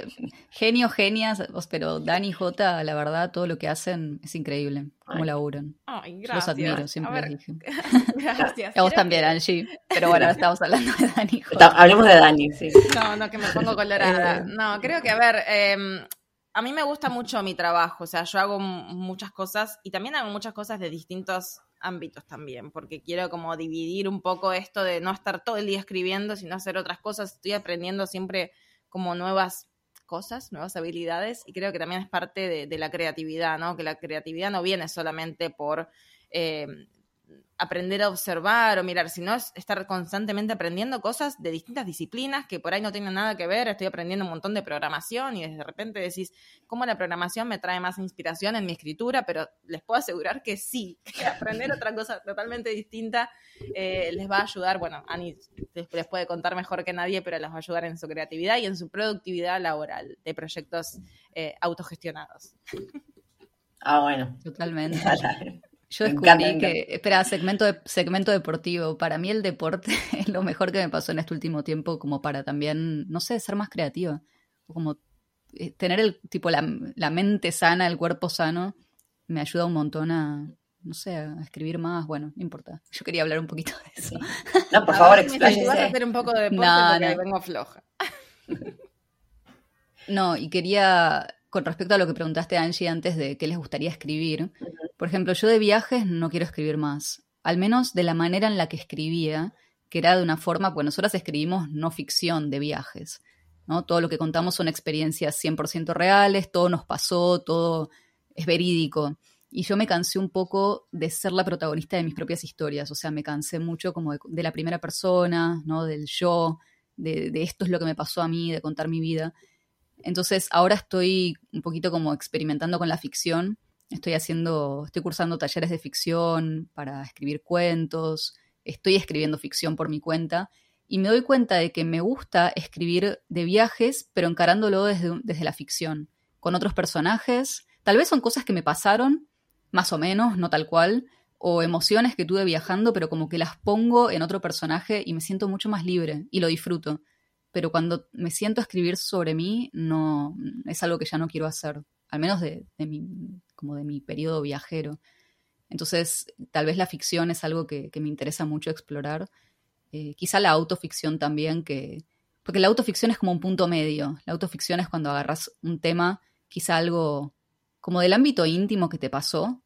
genios, genias, pero Dani y Jota, la verdad, todo lo que hacen es increíble. Cómo laburan. Ay, gracias. Los admiro, siempre les dije. Gracias. A vos también, Angie. Pero bueno, estamos hablando de Dani. Jota. Hablemos de Dani, sí. No, no, que me pongo colorada. Eh. No, creo que, a ver, eh, a mí me gusta mucho mi trabajo. O sea, yo hago muchas cosas y también hago muchas cosas de distintos ámbitos también, porque quiero como dividir un poco esto de no estar todo el día escribiendo, sino hacer otras cosas. Estoy aprendiendo siempre como nuevas cosas, nuevas habilidades, y creo que también es parte de, la creatividad, ¿no? Que la creatividad no viene solamente por eh, aprender a observar o mirar, sino es estar constantemente aprendiendo cosas de distintas disciplinas que por ahí no tienen nada que ver. Estoy aprendiendo un montón de programación y de repente decís, ¿cómo la programación me trae más inspiración en mi escritura? Pero les puedo asegurar que sí, que aprender otra cosa totalmente distinta eh, les va a ayudar. Bueno, Ani les puede contar mejor que nadie, pero les va a ayudar en su creatividad y en su productividad laboral de proyectos eh, autogestionados. Ah, bueno. Totalmente. Yo descubrí que, espera, segmento, de, segmento deportivo. Para mí el deporte es lo mejor que me pasó en este último tiempo, como para también, no sé, ser más creativa. Como eh, tener el tipo la, mente sana, el cuerpo sano, me ayuda un montón a, no sé, a escribir más. Bueno, no importa. Yo quería hablar un poquito de eso. No, por favor. Vas a hacer un poco de deporte no, porque vengo floja. No, y quería con respecto a lo que preguntaste, Angie, antes de qué les gustaría escribir, por ejemplo, yo de viajes no quiero escribir más, al menos de la manera en la que escribía, que era de una forma, pues nosotras escribimos no ficción de viajes, ¿no? Todo lo que contamos son experiencias 100% reales, todo nos pasó, todo es verídico. Y yo me cansé un poco de ser la protagonista de mis propias historias, o sea, me cansé mucho como de, la primera persona, ¿no? Del yo, de, de esto es lo que me pasó a mí, de contar mi vida. Entonces ahora estoy un poquito como experimentando con la ficción. Estoy haciendo, estoy cursando talleres de ficción para escribir cuentos, estoy escribiendo ficción por mi cuenta y me doy cuenta de que me gusta escribir de viajes, pero encarándolo desde, desde la ficción, con otros personajes. Tal vez son cosas que me pasaron, más o menos, no tal cual, o emociones que tuve viajando, pero como que las pongo en otro personaje y me siento mucho más libre y lo disfruto. Pero cuando me siento a escribir sobre mí, no es algo que ya no quiero hacer, al menos de, mi, como de mi periodo viajero. Entonces, tal vez la ficción es algo que, me interesa mucho explorar. Eh, quizá la autoficción también, que. Porque la autoficción es como un punto medio. La autoficción es cuando agarras un tema, quizá algo como del ámbito íntimo que te pasó,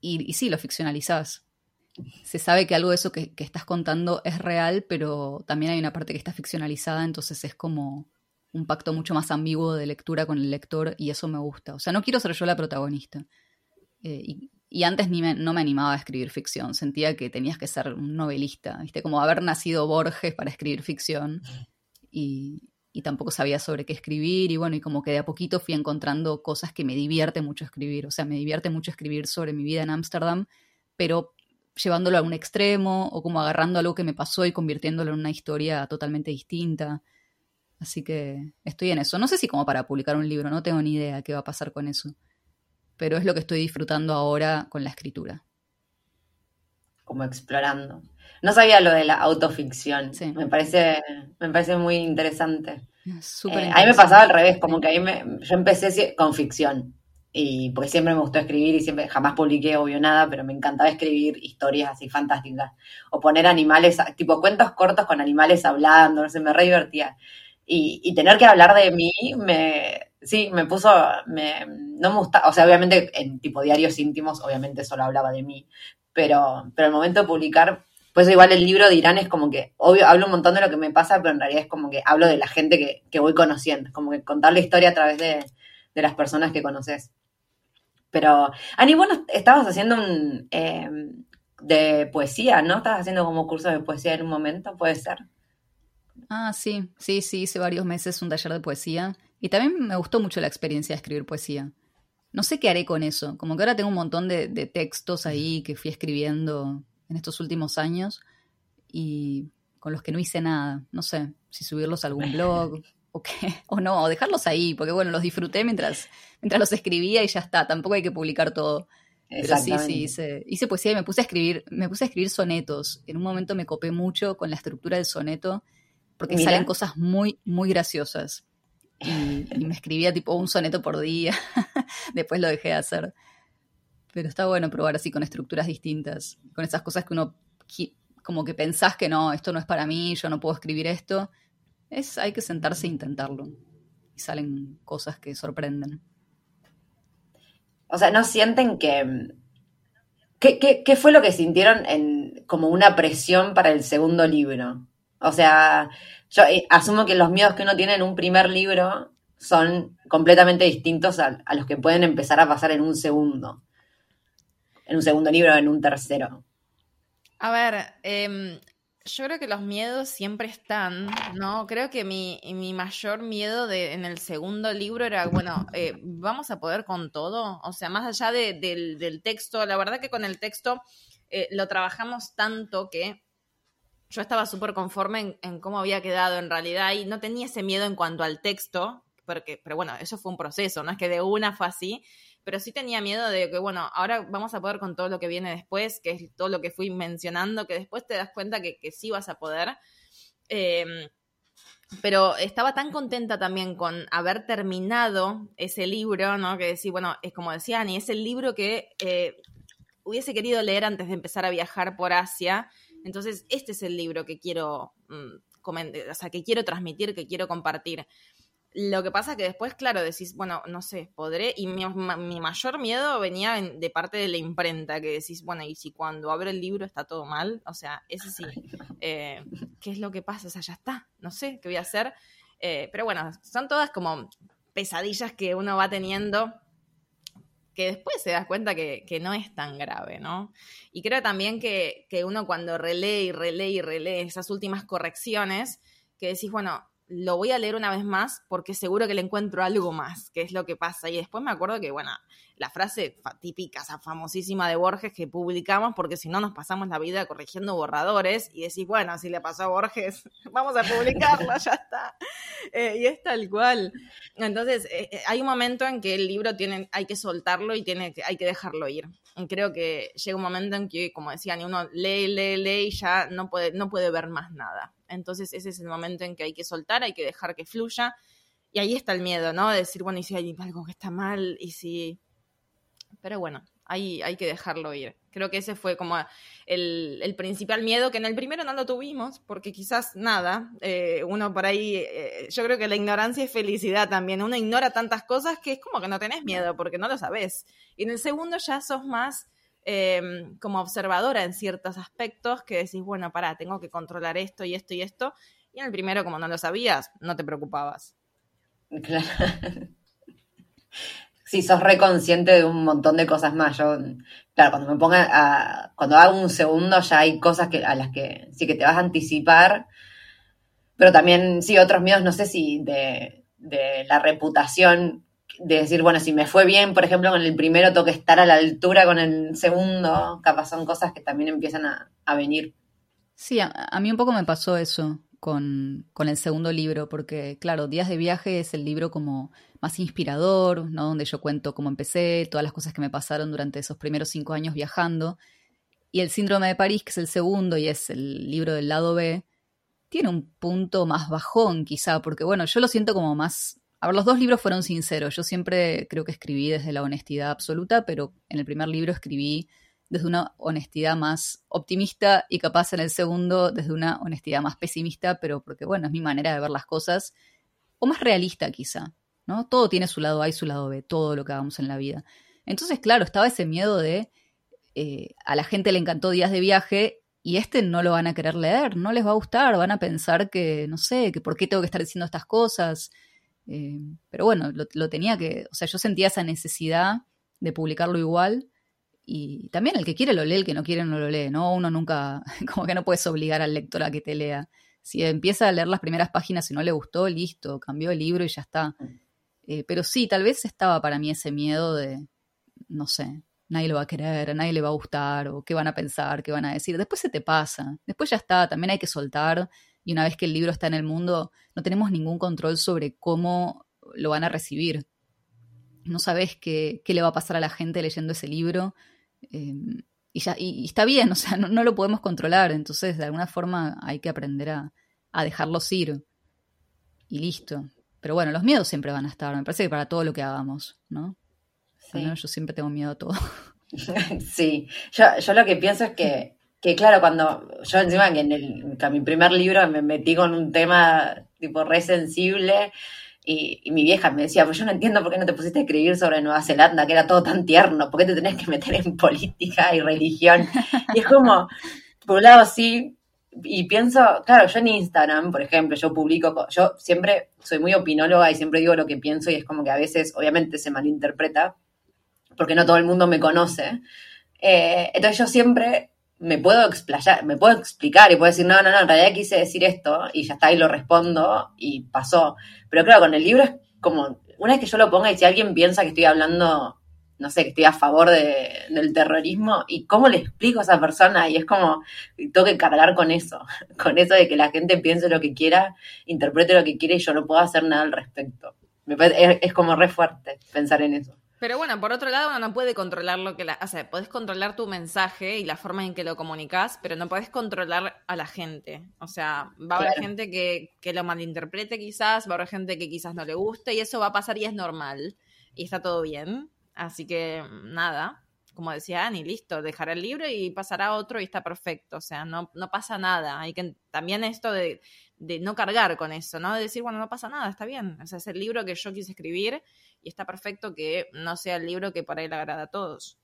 y, sí, lo ficcionalizás. Se sabe que algo de eso que, que, estás contando es real, pero también hay una parte que está ficcionalizada, entonces es como un pacto mucho más ambiguo de lectura con el lector y eso me gusta. O sea, no quiero ser yo la protagonista. Eh, y, y antes ni no me animaba a escribir ficción, sentía que tenías que ser un novelista, ¿viste? Como haber nacido Borges para escribir ficción y, y, tampoco sabía sobre qué escribir y bueno, y como que de a poquito fui encontrando cosas que me divierte mucho escribir, o sea, me divierte mucho escribir sobre mi vida en Ámsterdam, pero llevándolo a un extremo o como agarrando algo que me pasó y convirtiéndolo en una historia totalmente distinta. Así que estoy en eso. No sé si como para publicar un libro, no tengo ni idea qué va a pasar con eso pero es lo que estoy disfrutando ahora con la escritura. Como explorando. No sabía lo de la autoficción. Me parece, me parece muy interesante. Eh, a mí me pasaba al revés, como que ahí me, yo empecé con ficción. Y porque siempre me gustó escribir y siempre jamás publiqué obvio nada, pero me encantaba escribir historias así fantásticas. O poner animales, tipo cuentos cortos con animales hablando, no sé, me re divertía. Y, y tener que hablar de mí me, sí, me puso, me, no me gusta, o sea, obviamente en tipo diarios íntimos, obviamente solo hablaba de mí, pero, pero el momento de publicar, pues igual el libro de Irán es como que, obvio, hablo un montón de lo que me pasa, pero en realidad es como que hablo de la gente que, que voy conociendo, como que contar la historia a través de, de las personas que conoces. Pero, Ani, bueno, estabas haciendo un, eh, de poesía, ¿no? Estabas haciendo como curso de poesía en un momento, ¿puede ser? Ah, sí, sí, sí, hice varios meses un taller de poesía y también me gustó mucho la experiencia de escribir poesía. No sé qué haré con eso, como que ahora tengo un montón de, textos ahí que fui escribiendo en estos últimos años y con los que no hice nada. No sé si subirlos a algún blog o qué, o no, o dejarlos ahí, porque bueno, los disfruté mientras, mientras los escribía y ya está, tampoco hay que publicar todo. Pero sí, sí, hice, hice poesía y me puse a escribir, me puse a escribir sonetos. En un momento me copé mucho con la estructura del soneto, porque salen cosas muy, muy graciosas y, me escribía tipo un soneto por día. Después lo dejé de hacer. Pero está bueno probar así con estructuras distintas, con esas cosas que uno como que pensás que no, esto no es para mí, yo no puedo escribir esto. Es, hay que sentarse e intentarlo. Y salen cosas que sorprenden. O sea, ¿no sienten que... ¿Qué, qué, qué fue lo que sintieron en, como una presión para el segundo libro? O sea, yo eh, asumo que los miedos que uno tiene en un primer libro son completamente distintos a, los que pueden empezar a pasar en un segundo. En un segundo libro en un tercero. A ver, em, yo creo que los miedos siempre están, ¿no? Creo que mi, mayor miedo en el segundo libro era, bueno, eh, ¿vamos a poder con todo? O sea, más allá del, texto, la verdad que con el texto eh, lo trabajamos tanto que yo estaba súper conforme en, cómo había quedado en realidad y no tenía ese miedo en cuanto al texto, porque, pero bueno, eso fue un proceso, no es que de una fue así, pero sí tenía miedo de que, bueno, ahora vamos a poder con todo lo que viene después, que es todo lo que fui mencionando, que después te das cuenta que, sí vas a poder. Em, pero estaba tan contenta también con haber terminado ese libro, ¿no? Que decir, bueno, es como decía Ani, es el libro que eh, hubiese querido leer antes de empezar a viajar por Asia entonces, este es el libro que quiero, mm, o sea, que quiero transmitir, que quiero compartir. lo que pasa que después, claro, decís, bueno, no sé, podré. Y mi, ma- mi mayor miedo venía en- de parte de la imprenta, que decís, bueno, y si cuando abro el libro está todo mal, o sea, ese sí. eh, ¿Qué es lo que pasa? O sea, ya está, no sé qué voy a hacer. Eh, pero bueno, son todas como pesadillas que uno va teniendo que después se das cuenta que, que no es tan grave, ¿no? Y creo también que, que uno cuando relee y relee y relee esas últimas correcciones, que decís, bueno, lo voy a leer una vez más porque seguro que le encuentro algo más, que es lo que pasa. Y después me acuerdo que, bueno, la frase típica, esa famosísima de Borges que publicamos, porque si no nos pasamos la vida corrigiendo borradores y decís, bueno, si le pasó a Borges, vamos a publicarlo, ya está. Eh, y es tal cual. Entonces, eh, eh, hay un momento en que el libro tiene, hay que soltarlo y tiene hay que dejarlo ir. Creo que llega un momento en que, como decían, uno lee, lee, lee y ya no puede, no puede ver más nada. Entonces, ese es el momento en que hay que soltar, hay que dejar que fluya. Y ahí está el miedo, ¿no? De decir, bueno, y si hay algo que está mal, y si. Pero bueno, ahí hay que dejarlo ir. Creo que ese fue como el, principal miedo, que en el primero no lo tuvimos, porque quizás nada, eh, uno por ahí, eh, yo creo que la ignorancia es felicidad también, uno ignora tantas cosas que es como que no tenés miedo, porque no lo sabés. Y en el segundo ya sos más eh, como observadora en ciertos aspectos, que decís, bueno, pará, tengo que controlar esto y esto y esto. Y en el primero, como no lo sabías, no te preocupabas. Claro. Sí, sos reconsciente de un montón de cosas más. Yo, claro, cuando me ponga a, cuando hago un segundo ya hay cosas que, a las que sí que te vas a anticipar, pero también sí otros miedos, no sé si de, de la reputación, de decir, bueno, si me fue bien, por ejemplo, con el primero tengo que estar a la altura con el segundo, capaz son cosas que también empiezan a, a venir. Sí, a, a mí un poco me pasó eso con, con el segundo libro, porque claro, Días de viaje es el libro como más inspirador, ¿no? Donde yo cuento cómo empecé, todas las cosas que me pasaron durante esos primeros cinco años viajando. Y el síndrome de París, que es el segundo y es el libro del lado B, tiene un punto más bajón quizá, porque bueno, yo lo siento como más... A ver, los dos libros fueron sinceros. Yo siempre creo que escribí desde la honestidad absoluta, pero en el primer libro escribí desde una honestidad más optimista y capaz en el segundo desde una honestidad más pesimista, pero porque bueno, es mi manera de ver las cosas, o más realista quizá, ¿no? Todo tiene su lado A y su lado B, todo lo que hagamos en la vida. Entonces, claro, estaba ese miedo de eh, a la gente le encantó días de viaje y este no lo van a querer leer, no les va a gustar, van a pensar que, no sé, que por qué tengo que estar diciendo estas cosas. Eh, pero bueno, lo, lo tenía que, o sea, yo sentía esa necesidad de publicarlo igual. Y también el que quiere lo lee, el que no quiere no lo lee, ¿no? Uno nunca, como que no puedes obligar al lector a que te lea. Si empieza a leer las primeras páginas y no le gustó, listo, cambió el libro y ya está. Eh, pero sí, tal vez estaba para mí ese miedo de, no sé, nadie lo va a querer, nadie le va a gustar, o qué van a pensar, qué van a decir. Después se te pasa, después ya está, también hay que soltar. Y una vez que el libro está en el mundo, no tenemos ningún control sobre cómo lo van a recibir. No sabes qué, qué le va a pasar a la gente leyendo ese libro. Eh, y, ya, y, y, está bien, o sea, no, no, lo podemos controlar, entonces de alguna forma hay que aprender a, a, dejarlos ir y listo. Pero bueno, los miedos siempre van a estar, me parece que para todo lo que hagamos, ¿no? Sí. Bueno, yo siempre tengo miedo a todo. Sí, yo, yo lo que pienso es que, que claro, cuando yo encima que en, el, que en mi primer libro me metí con un tema tipo re sensible, y, y, mi vieja me decía, pues yo no entiendo por qué no te pusiste a escribir sobre Nueva Zelanda, que era todo tan tierno, ¿por qué te tenés que meter en política y religión? Y es como, por un lado sí, y pienso, claro, yo en Instagram, por ejemplo, yo publico, yo siempre soy muy opinóloga y siempre digo lo que pienso y es como que a veces, obviamente, se malinterpreta, porque no todo el mundo me conoce. Eh, entonces yo siempre me puedo explayar, me puedo explicar y puedo decir, no, no, no, en realidad quise decir esto y ya está, y lo respondo y pasó. Pero claro, con el libro es como, una vez que yo lo ponga y si alguien piensa que estoy hablando, no sé, que estoy a favor de, del terrorismo, ¿y cómo le explico a esa persona? Y es como, tengo que cargar con eso, con eso de que la gente piense lo que quiera, interprete lo que quiera y yo no puedo hacer nada al respecto. Me parece, es, es como re fuerte pensar en eso. Pero bueno, por otro lado, uno no puede controlar lo que la. O sea, podés controlar tu mensaje y la forma en que lo comunicas, pero no podés controlar a la gente. O sea, va a haber claro. gente que, que, lo malinterprete quizás, va a haber gente que quizás no le guste, y eso va a pasar y es normal. Y está todo bien. Así que nada. como decía Ani, listo, dejará el libro y pasará otro y está perfecto, o sea, no, no pasa nada. Hay que también esto de, de no cargar con eso, ¿no? De decir, bueno, no pasa nada, está bien, o sea, es el libro que yo quise escribir y está perfecto que no sea el libro que por ahí le agrada a todos.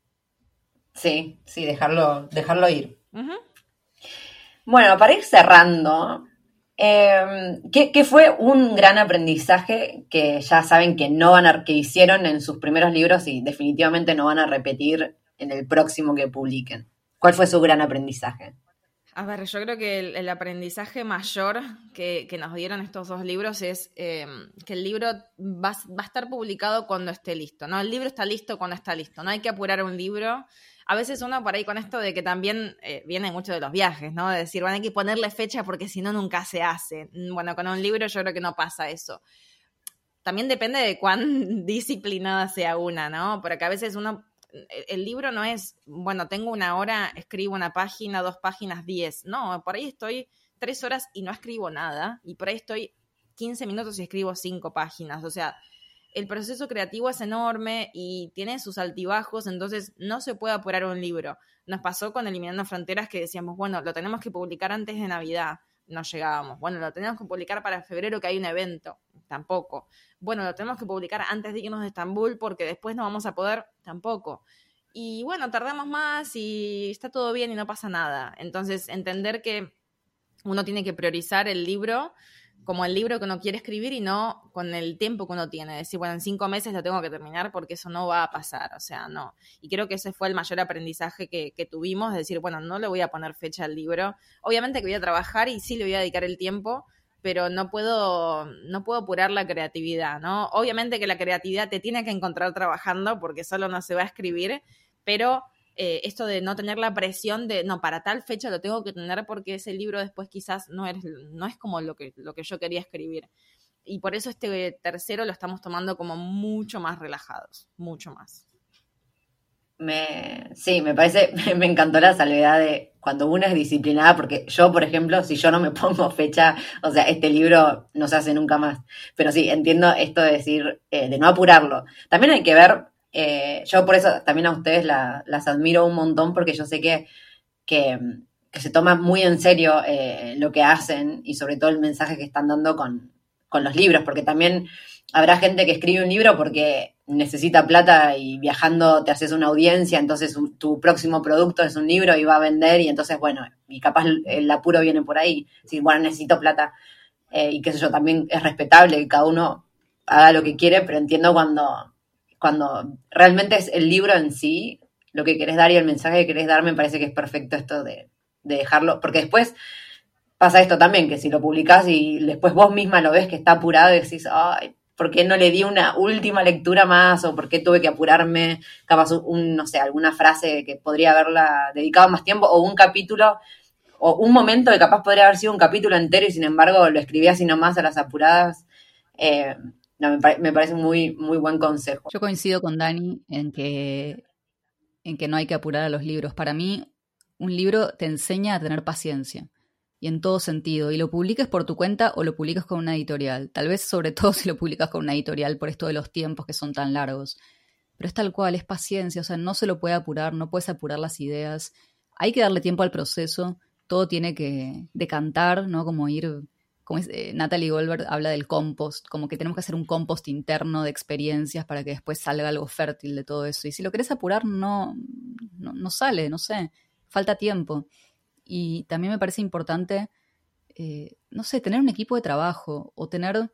Sí, sí, dejarlo, dejarlo ir. Bueno, para ir cerrando, eh, ¿qué, fue un gran aprendizaje que ya saben que no van a, que hicieron en sus primeros libros y definitivamente no van a repetir en el próximo que publiquen? ¿Cuál fue su gran aprendizaje? A ver, yo creo que el, aprendizaje mayor que, nos dieron estos dos libros es eh, que el libro va, va, a estar publicado cuando esté listo, ¿no? El libro está listo cuando está listo, no hay que apurar un libro a veces uno por ahí con esto de que también eh, viene mucho de los viajes, ¿no? De decir, bueno, hay que ponerle fecha porque si no, nunca se hace. Mm, bueno, con un libro yo creo que no pasa eso. También depende de cuán disciplinada sea una, ¿no? Porque a veces uno, el libro no es, bueno, tengo una hora, escribo una página, dos páginas, diez. No, por ahí estoy tres horas y no escribo nada. Y por ahí estoy 15 minutos y escribo cinco páginas. O sea, el proceso creativo es enorme y tiene sus altibajos, entonces no se puede apurar un libro. Nos pasó con Eliminando Fronteras que decíamos, bueno, lo tenemos que publicar antes de Navidad, no llegábamos. Bueno, lo tenemos que publicar para febrero que hay un evento, tampoco. Bueno, lo tenemos que publicar antes de irnos de Estambul porque después no vamos a poder, tampoco. Y bueno, tardamos más y está todo bien y no pasa nada. Entonces, entender que uno tiene que priorizar el libro como el libro que uno quiere escribir y no con el tiempo que uno tiene. Decir, bueno, en cinco meses lo tengo que terminar porque eso no va a pasar, o sea, no. Y creo que ese fue el mayor aprendizaje que, que tuvimos, decir, bueno, no le voy a poner fecha al libro. Obviamente que voy a trabajar y sí le voy a dedicar el tiempo, pero no puedo, no puedo apurar la creatividad, ¿no? Obviamente que la creatividad te tiene que encontrar trabajando porque solo no se va a escribir, pero eh, esto de no tener la presión de, no, para tal fecha lo tengo que tener porque ese libro después quizás no es, no es como lo que, lo que yo quería escribir. Y por eso este tercero lo estamos tomando como mucho más relajados, mucho más. Me, sí, me parece, me encantó la salvedad de cuando uno es disciplinada, porque yo, por ejemplo, si yo no me pongo fecha, o sea, este libro no se hace nunca más. Pero sí, entiendo esto de decir, eh, de no apurarlo. También hay que ver eh, yo por eso también a ustedes las admiro un montón porque yo sé que, que, se toma muy en serio eh, lo que hacen y sobre todo el mensaje que están dando con, con, los libros, porque también habrá gente que escribe un libro porque necesita plata y viajando te haces una audiencia, entonces tu próximo producto es un libro y va a vender y entonces, bueno, y capaz el apuro viene por ahí, si bueno, necesito plata. Eh, y qué sé yo, también es respetable que cada uno haga lo que quiere, pero entiendo cuando cuando realmente es el libro en sí, lo que querés dar y el mensaje que querés dar, me parece que es perfecto esto de, dejarlo, porque después pasa esto también, que si lo publicás y después vos misma lo ves que está apurado y decís, ay, ¿por qué no le di una última lectura más? ¿O por qué tuve que apurarme? Capaz, un, no sé, alguna frase que podría haberla dedicado más tiempo, o un capítulo, o un momento que capaz podría haber sido un capítulo entero y sin embargo lo escribí así nomás a las apuradas. Eh, me, parece muy, muy buen consejo. Yo coincido con Dani en que, en que no hay que apurar a los libros. Para mí, un libro te enseña a tener paciencia. Y en todo sentido. Y lo publiques por tu cuenta o lo publicas con una editorial. Tal vez sobre todo si lo publicas con una editorial por esto de los tiempos que son tan largos. Pero es tal cual, es paciencia. O sea, no se lo puede apurar, no puedes apurar las ideas. Hay que darle tiempo al proceso. Todo tiene que decantar, ¿no? Como ir como eh, Natalie Goldberg habla del compost, como que tenemos que hacer un compost interno de experiencias para que después salga algo fértil de todo eso. Y si lo querés apurar, no, no, sale, no sé, falta tiempo. Y también me parece importante, eh, no sé, tener un equipo de trabajo o tener,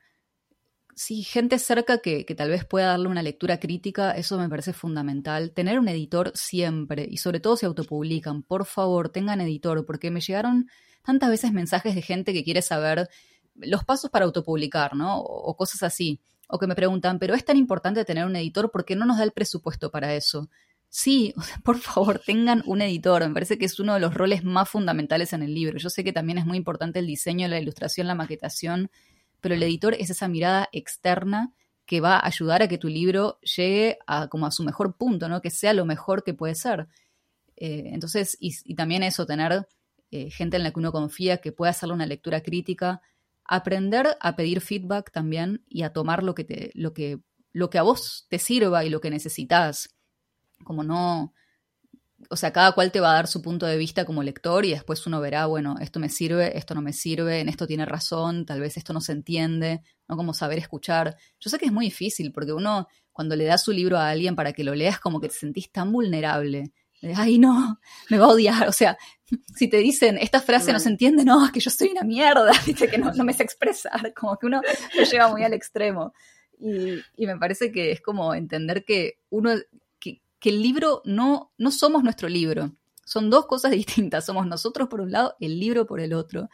sí, gente cerca que, que tal vez pueda darle una lectura crítica, eso me parece fundamental. Tener un editor siempre, y sobre todo si autopublican, por favor, tengan editor, porque me llegaron tantas veces mensajes de gente que quiere saber los pasos para autopublicar, ¿no? O, cosas así. O que me preguntan, pero es tan importante tener un editor porque no nos da el presupuesto para eso. Sí, por favor, tengan un editor. Me parece que es uno de los roles más fundamentales en el libro. Yo sé que también es muy importante el diseño, la ilustración, la maquetación, pero el editor es esa mirada externa que va a ayudar a que tu libro llegue a como a su mejor punto, ¿no? Que sea lo mejor que puede ser. Eh, entonces, y, y, también eso, tener eh, gente en la que uno confía, que pueda hacerle una lectura crítica, aprender a pedir feedback también y a tomar lo que, te, lo que, lo que a vos te sirva y lo que necesitas. Como no, o sea, cada cual te va a dar su punto de vista como lector y después uno verá, bueno, esto me sirve, esto no me sirve, en esto tiene razón, tal vez esto no se entiende, ¿no? Como saber escuchar. Yo sé que es muy difícil porque uno, cuando le da su libro a alguien para que lo leas, como que te sentís tan vulnerable. Ay, no, me va a odiar. O sea, si te dicen, esta frase no se entiende, no, es que yo soy una mierda, ¿viste? que no, no me sé expresar, como que uno lo lleva muy al extremo. Y, y me parece que es como entender que uno que el libro no, no somos nuestro libro. Son dos cosas distintas. Somos nosotros por un lado, el libro por el otro.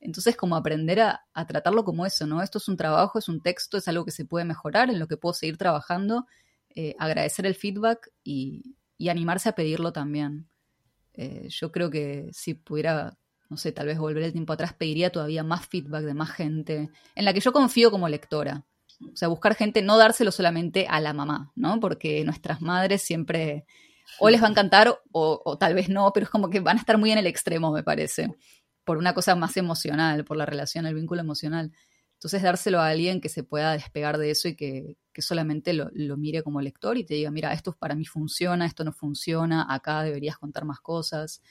Entonces, como aprender a, tratarlo como eso, ¿no? Esto es un trabajo, es un texto, es algo que se puede mejorar, en lo que puedo seguir trabajando, eh, agradecer el feedback y, animarse a pedirlo también. Eh, yo creo que si pudiera, no sé, tal vez volver el tiempo atrás, pediría todavía más feedback de más gente, en la que yo confío como lectora. O sea, buscar gente, no dárselo solamente a la mamá, ¿no? Porque nuestras madres siempre o les va a encantar o, tal vez no, pero es como que van a estar muy en el extremo, me parece, por una cosa más emocional, por la relación, el vínculo emocional. Entonces, dárselo a alguien que se pueda despegar de eso y que, solamente lo, mire como lector y te diga, mira, esto para mí funciona, esto no funciona, acá deberías contar más cosas.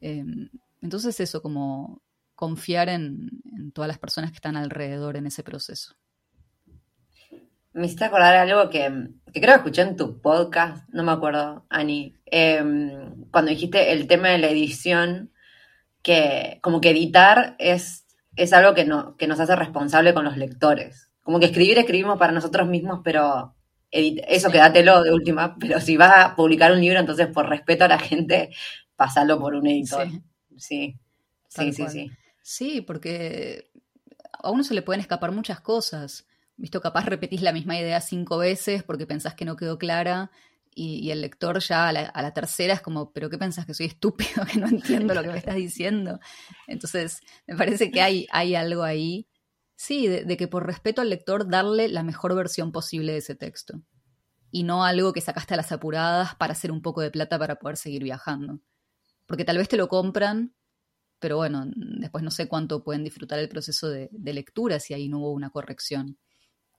Em, entonces, eso, como confiar en todas las personas que están alrededor en ese proceso. Me hiciste acordar algo que, creo que escuché en tu podcast, no me acuerdo, Ani, em, cuando dijiste el tema de la edición, que como que editar es, es algo que, no, que nos hace responsable con los lectores. Como que escribir escribimos para nosotros mismos, pero eso quédatelo de última, pero si vas a publicar un libro, entonces por respeto a la gente, pasalo por un editor. Sí, sí, sí, sí. Sí, porque a uno se le pueden escapar muchas cosas. Visto, capaz repetís la misma idea cinco veces porque pensás que no quedó clara y, el lector ya a la, tercera es como, pero ¿qué pensás que soy estúpido, que no entiendo lo que me estás diciendo? Entonces, me parece que hay, hay algo ahí, sí, de, que por respeto al lector darle la mejor versión posible de ese texto y no algo que sacaste a las apuradas para hacer un poco de plata para poder seguir viajando. Porque tal vez te lo compran, pero bueno, después no sé cuánto pueden disfrutar el proceso de lectura si ahí no hubo una corrección.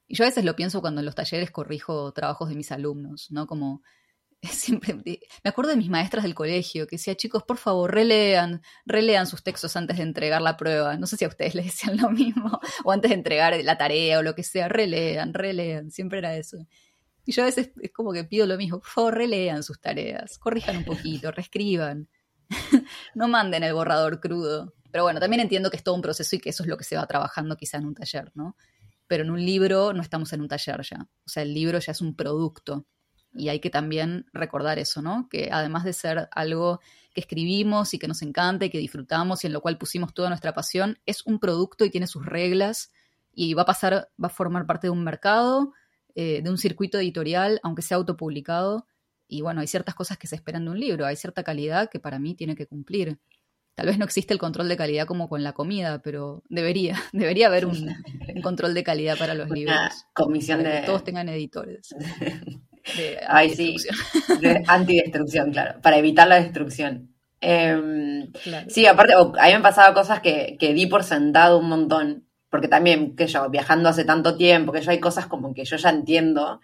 Y yo a veces lo pienso cuando en los talleres corrijo trabajos de mis alumnos, ¿no? Como siempre me acuerdo de mis maestras del colegio que decía, chicos, por favor, relean, relean sus textos antes de entregar la prueba. No sé si a ustedes les decían lo mismo, o antes de entregar la tarea o lo que sea, relean, relean, siempre era eso. Y yo a veces es como que pido lo mismo, por favor, relean sus tareas, corrijan un poquito, reescriban, no manden el borrador crudo. Pero bueno, también entiendo que es todo un proceso y que eso es lo que se va trabajando quizá en un taller, ¿no? Pero en un libro no estamos en un taller ya. O sea, el libro ya es un producto. Y hay que también recordar eso, ¿no? Que además de ser algo que escribimos y que nos encanta y que disfrutamos y en lo cual pusimos toda nuestra pasión, es un producto y tiene sus reglas y va a pasar, va a formar parte de un mercado, eh, de un circuito editorial, aunque sea autopublicado. Y bueno, hay ciertas cosas que se esperan de un libro, hay cierta calidad que para mí tiene que cumplir. Tal vez no existe el control de calidad como con la comida, pero debería, debería haber un, control de calidad para los libros. Comisión de... Que todos tengan editores. De Ay, sí, de antidestrucción, claro, para evitar la destrucción. Em, sí, aparte, a mí me han pasado cosas que, que di por sentado un montón, porque también, que yo, viajando hace tanto tiempo, que yo hay cosas como que yo ya entiendo,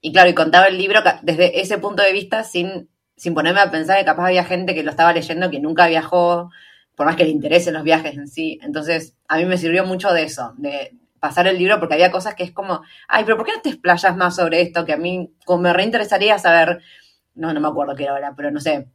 y claro, y contaba el libro desde ese punto de vista sin sin ponerme a pensar que capaz había gente que lo estaba leyendo que nunca viajó, por más que le interesen los viajes en sí. Entonces, a mí me sirvió mucho de eso, de pasar el libro, porque había cosas que es como, ay, pero ¿por qué no te explayas más sobre esto? Que a mí como me reinteresaría saber, no, no me acuerdo qué era ahora, pero no sé,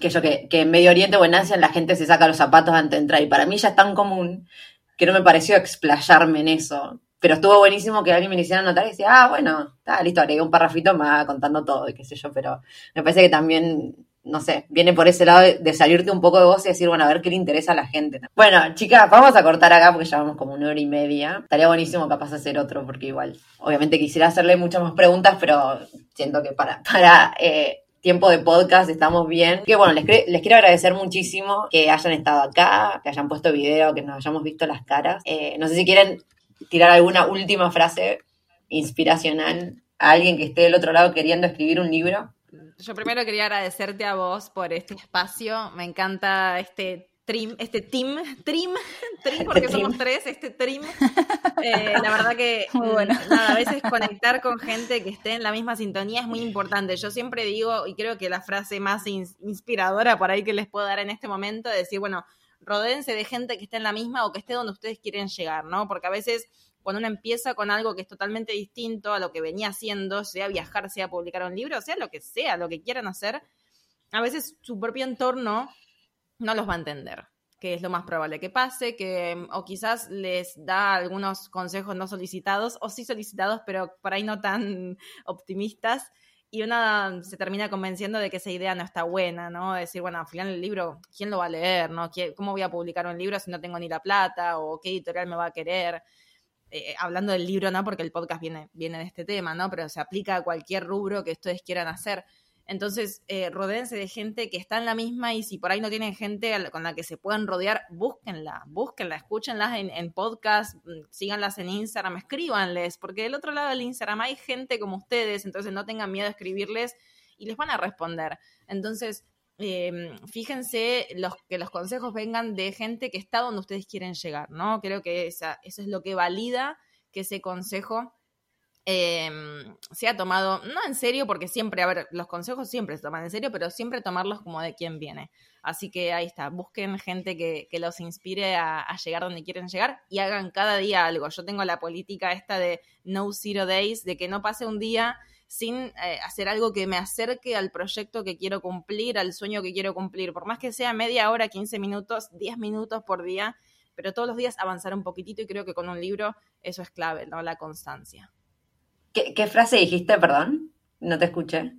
que yo que, que en Medio Oriente o en Asia la gente se saca los zapatos antes de entrar, y para mí ya es tan común que no me pareció explayarme en eso pero estuvo buenísimo que alguien me hiciera notar y decía, ah, bueno, está listo, agregué un parrafito más contando todo y qué sé yo, pero me parece que también, no sé, viene por ese lado de, salirte un poco de vos y decir, bueno, a ver qué le interesa a la gente. Bueno, chicas, vamos a cortar acá porque ya vamos como una hora y media. Estaría buenísimo capaz hacer otro porque igual, obviamente quisiera hacerle muchas más preguntas, pero siento que para, para eh, tiempo de podcast, estamos bien. Que bueno, les, les, quiero agradecer muchísimo que hayan estado acá, que hayan puesto video, que nos hayamos visto las caras. Eh, no sé si quieren tirar alguna última frase inspiracional a alguien que esté del otro lado queriendo escribir un libro? Yo primero quería agradecerte a vos por este espacio. Me encanta este stream, este team, trim, trim, porque somos tres, este trim. Eh, la verdad que mm, nada, a veces conectar con gente que esté en la misma sintonía es muy importante. Yo siempre digo, y creo que la frase más inspiradora por ahí que les puedo dar en este momento, es decir, bueno, rodéense de gente que esté en la misma o que esté donde ustedes quieren llegar, ¿no? Porque a veces cuando uno empieza con algo que es totalmente distinto a lo que venía haciendo, sea viajar, sea publicar un libro, sea lo que sea, lo que quieran hacer, a veces su propio entorno no los va a entender, que es lo más probable que pase, que o quizás les da algunos consejos no solicitados o sí solicitados, pero por ahí no tan optimistas. Y una se termina convenciendo de que esa idea no está buena, ¿no? Decir, bueno, al final el libro, ¿quién lo va a leer? ¿no? ¿Cómo voy a publicar un libro si no tengo ni la plata? ¿O qué editorial me va a querer? Eh, hablando del libro, ¿no? Porque el podcast viene, viene de este tema, ¿no? Pero se aplica a cualquier rubro que ustedes quieran hacer. Entonces, eh, rodéense de gente que está en la misma y si por ahí no tienen gente con la que se puedan rodear, búsquenla, búsquenla, escúchenlas en, en podcast, mm, síganlas en Instagram, escríbanles, porque del otro lado del Instagram hay gente como ustedes, entonces no tengan miedo a escribirles y les van a responder. Entonces, eh, fíjense que los consejos vengan de gente que está donde ustedes quieren llegar, ¿no? Creo que esa, eso es lo que valida que ese consejo eh, sea tomado, no en serio, porque siempre, a ver, los consejos siempre se toman en serio, pero siempre tomarlos como de quien viene. Así que ahí está, busquen gente que, los inspire a, a, llegar donde quieren llegar y hagan cada día algo. Yo tengo la política esta de no zero days, de que no pase un día sin eh, hacer algo que me acerque al proyecto que quiero cumplir, al sueño que quiero cumplir, por más que sea media hora, 15 minutos, 10 minutos por día, pero todos los días avanzar un poquitito y creo que con un libro eso es clave, ¿no? La constancia. ¿Qué, frase dijiste, perdón? No te escuché.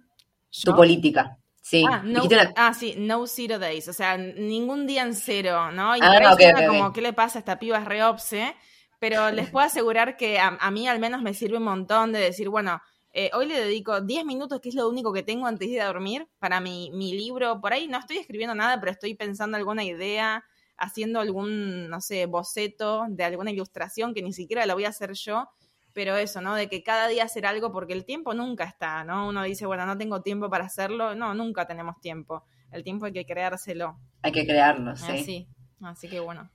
Tu política. Sí. Ah, no, ah, sí, no zero days, o sea, ningún día en cero, ¿no? Y ah, como, ¿qué le pasa a esta piba es reopse? Pero les puedo asegurar que a, a, mí al menos me sirve un montón de decir, bueno, eh, hoy le dedico 10 minutos, que es lo único que tengo antes de ir a dormir, para mi, mi libro. Por ahí no estoy escribiendo nada, pero estoy pensando alguna idea, haciendo algún, no sé, boceto de alguna ilustración que ni siquiera la voy a hacer yo pero eso, ¿no? De que cada día hacer algo porque el tiempo nunca está, ¿no? Uno dice, bueno, no tengo tiempo para hacerlo. No, nunca tenemos tiempo. El tiempo hay que creárselo. Hay que crearlo, sí. Así, así que bueno.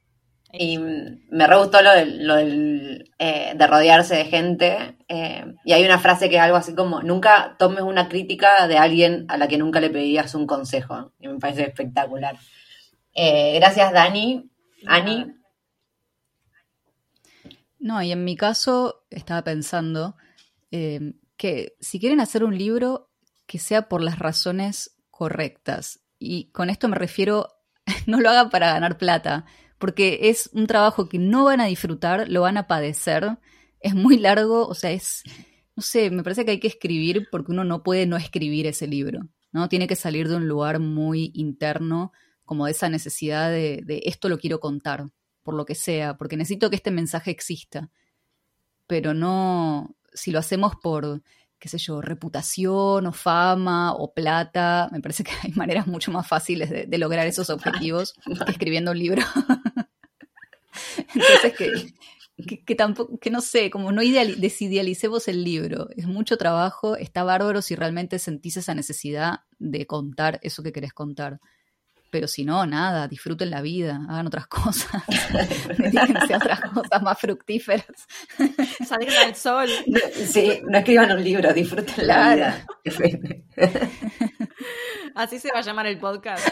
Y me re gustó lo, lo del, eh, de rodearse de gente. Eh, y hay una frase que es algo así como, nunca tomes una crítica de alguien a la que nunca le pedías un consejo. Y me parece espectacular. Eh, gracias, Dani. Ani, no, y en mi caso estaba pensando eh, que si quieren hacer un libro, que sea por las razones correctas. Y con esto me refiero, no lo hagan para ganar plata, porque es un trabajo que no van a disfrutar, lo van a padecer, es muy largo, o sea, es, no sé, me parece que hay que escribir porque uno no puede no escribir ese libro, ¿no? Tiene que salir de un lugar muy interno, como de esa necesidad de, de esto lo quiero contar por lo que sea, porque necesito que este mensaje exista. Pero no, si lo hacemos por, qué sé yo, reputación o fama o plata, me parece que hay maneras mucho más fáciles de, lograr esos objetivos que escribiendo un libro. Entonces, que, que, tampoco, que no sé, como no desidealicemos el libro. Es mucho trabajo, está bárbaro si realmente sentís esa necesidad de contar eso que querés contar pero si no, nada, disfruten la vida, hagan otras cosas, dedíquense a otras cosas más fructíferas. Salgan al sol. Sí, no escriban un libro, disfruten la vida. Así se va a llamar el podcast.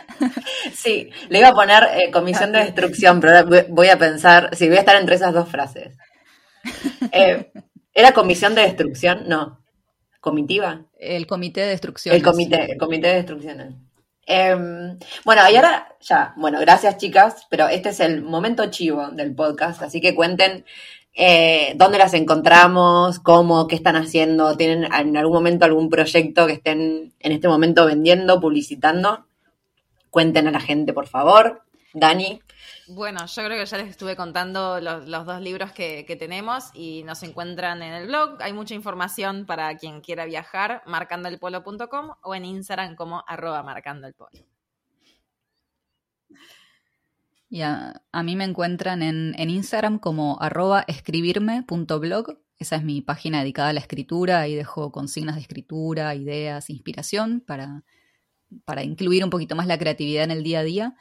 Sí, le iba a poner eh, comisión de destrucción, pero voy a pensar, si sí, voy a estar entre esas dos frases. Eh, ¿Era comisión de destrucción? No. ¿Comitiva? El comité de destrucción. El comité, el comité de destrucción. Em, bueno, y ahora ya, bueno, gracias chicas, pero este es el momento chivo del podcast, así que cuenten eh, dónde las encontramos, cómo, qué están haciendo, tienen en algún momento algún proyecto que estén en este momento vendiendo, publicitando. Cuenten a la gente, por favor. Dani. Bueno, yo creo que ya les estuve contando los, dos libros que, tenemos y nos encuentran en el blog. Hay mucha información para quien quiera viajar, marcandoelpolo.com o en Instagram como arroba marcandoelpolo. Y a, mí me encuentran en, Instagram como arroba escribirme.blog. Esa es mi página dedicada a la escritura y dejo consignas de escritura, ideas, inspiración para incluir un poquito más la creatividad en el día a día.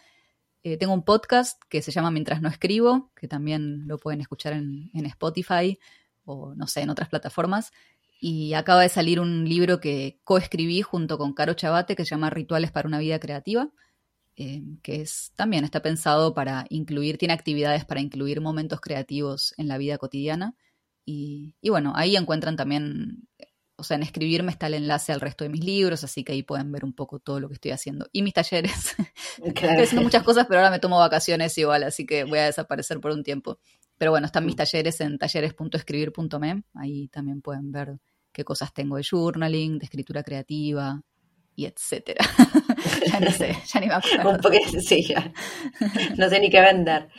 Eh, tengo un podcast que se llama Mientras no escribo, que también lo pueden escuchar en, Spotify o no sé, en otras plataformas. Y acaba de salir un libro que coescribí junto con Caro Chabate que se llama Rituales para una vida creativa, eh, que es también está pensado para incluir, tiene actividades para incluir momentos creativos en la vida cotidiana. Y bueno, ahí encuentran también, o sea, en escribirme está el enlace al resto de mis libros, así que ahí pueden ver un poco todo lo que estoy haciendo. Y mis talleres. estoy haciendo muchas cosas, pero ahora me tomo vacaciones igual, así que voy a desaparecer por un tiempo. Pero bueno, están mis talleres en talleres.escribir.me, ahí también pueden ver qué cosas tengo de journaling, de escritura creativa y etcétera. ya no sé, ya ni me acuerdo. Un poquito, sí, ya. No sé ni qué vender.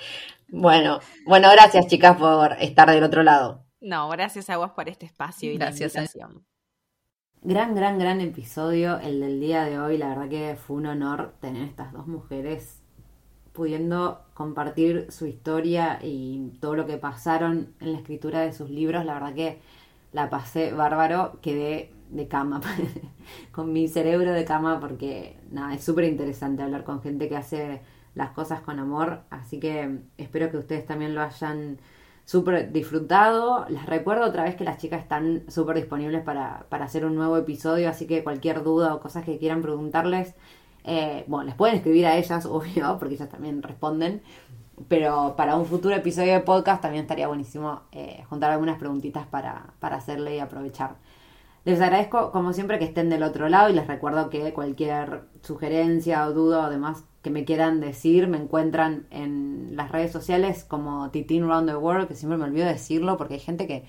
Bueno, bueno, gracias chicas por estar del otro lado. No, gracias a vos por este espacio y Gracias, la invitación. Gran, gran, gran episodio el del día de hoy. La verdad que fue un honor tener estas dos mujeres pudiendo compartir su historia y todo lo que pasaron en la escritura de sus libros. La verdad que la pasé bárbaro, quedé de cama, con mi cerebro de cama, porque nada, es súper interesante hablar con gente que hace las cosas con amor, así que espero que ustedes también lo hayan súper disfrutado. Les recuerdo otra vez que las chicas están súper disponibles para, para hacer un nuevo episodio, así que cualquier duda o cosas que quieran preguntarles, eh, bueno, les pueden escribir a ellas, obvio, porque ellas también responden. Pero para un futuro episodio de podcast también estaría buenísimo eh, juntar algunas preguntitas para, para hacerle y aprovechar. Les agradezco, como siempre, que estén del otro lado y les recuerdo que cualquier sugerencia o duda o demás que me quieran decir me encuentran en las redes sociales como Titin Round the World, que siempre me olvido decirlo porque hay gente que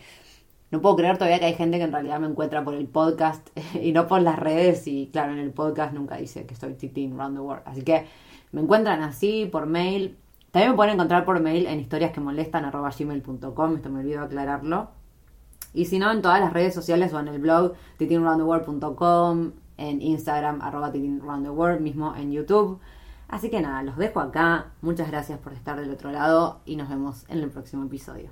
no puedo creer todavía que hay gente que en realidad me encuentra por el podcast y no por las redes y claro, en el podcast nunca dice que soy Titin Round the World. Así que me encuentran así por mail. También me pueden encontrar por mail en historias que molestan gmail.com, esto me olvido aclararlo. Y si no, en todas las redes sociales o en el blog titinroundtheworld.com, en Instagram arroba titinroundtheworld, mismo en YouTube. Así que nada, los dejo acá. Muchas gracias por estar del otro lado y nos vemos en el próximo episodio.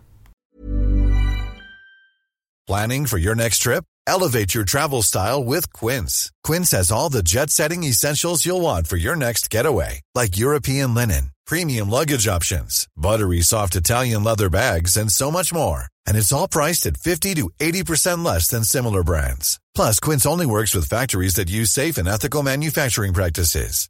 Planning for your next trip? Elevate your travel style with Quince. Quince has all the jet setting essentials you'll want for your next getaway, like European linen, premium luggage options, buttery soft Italian leather bags, and so much more. And it's all priced at 50 to 80% less than similar brands. Plus, Quince only works with factories that use safe and ethical manufacturing practices.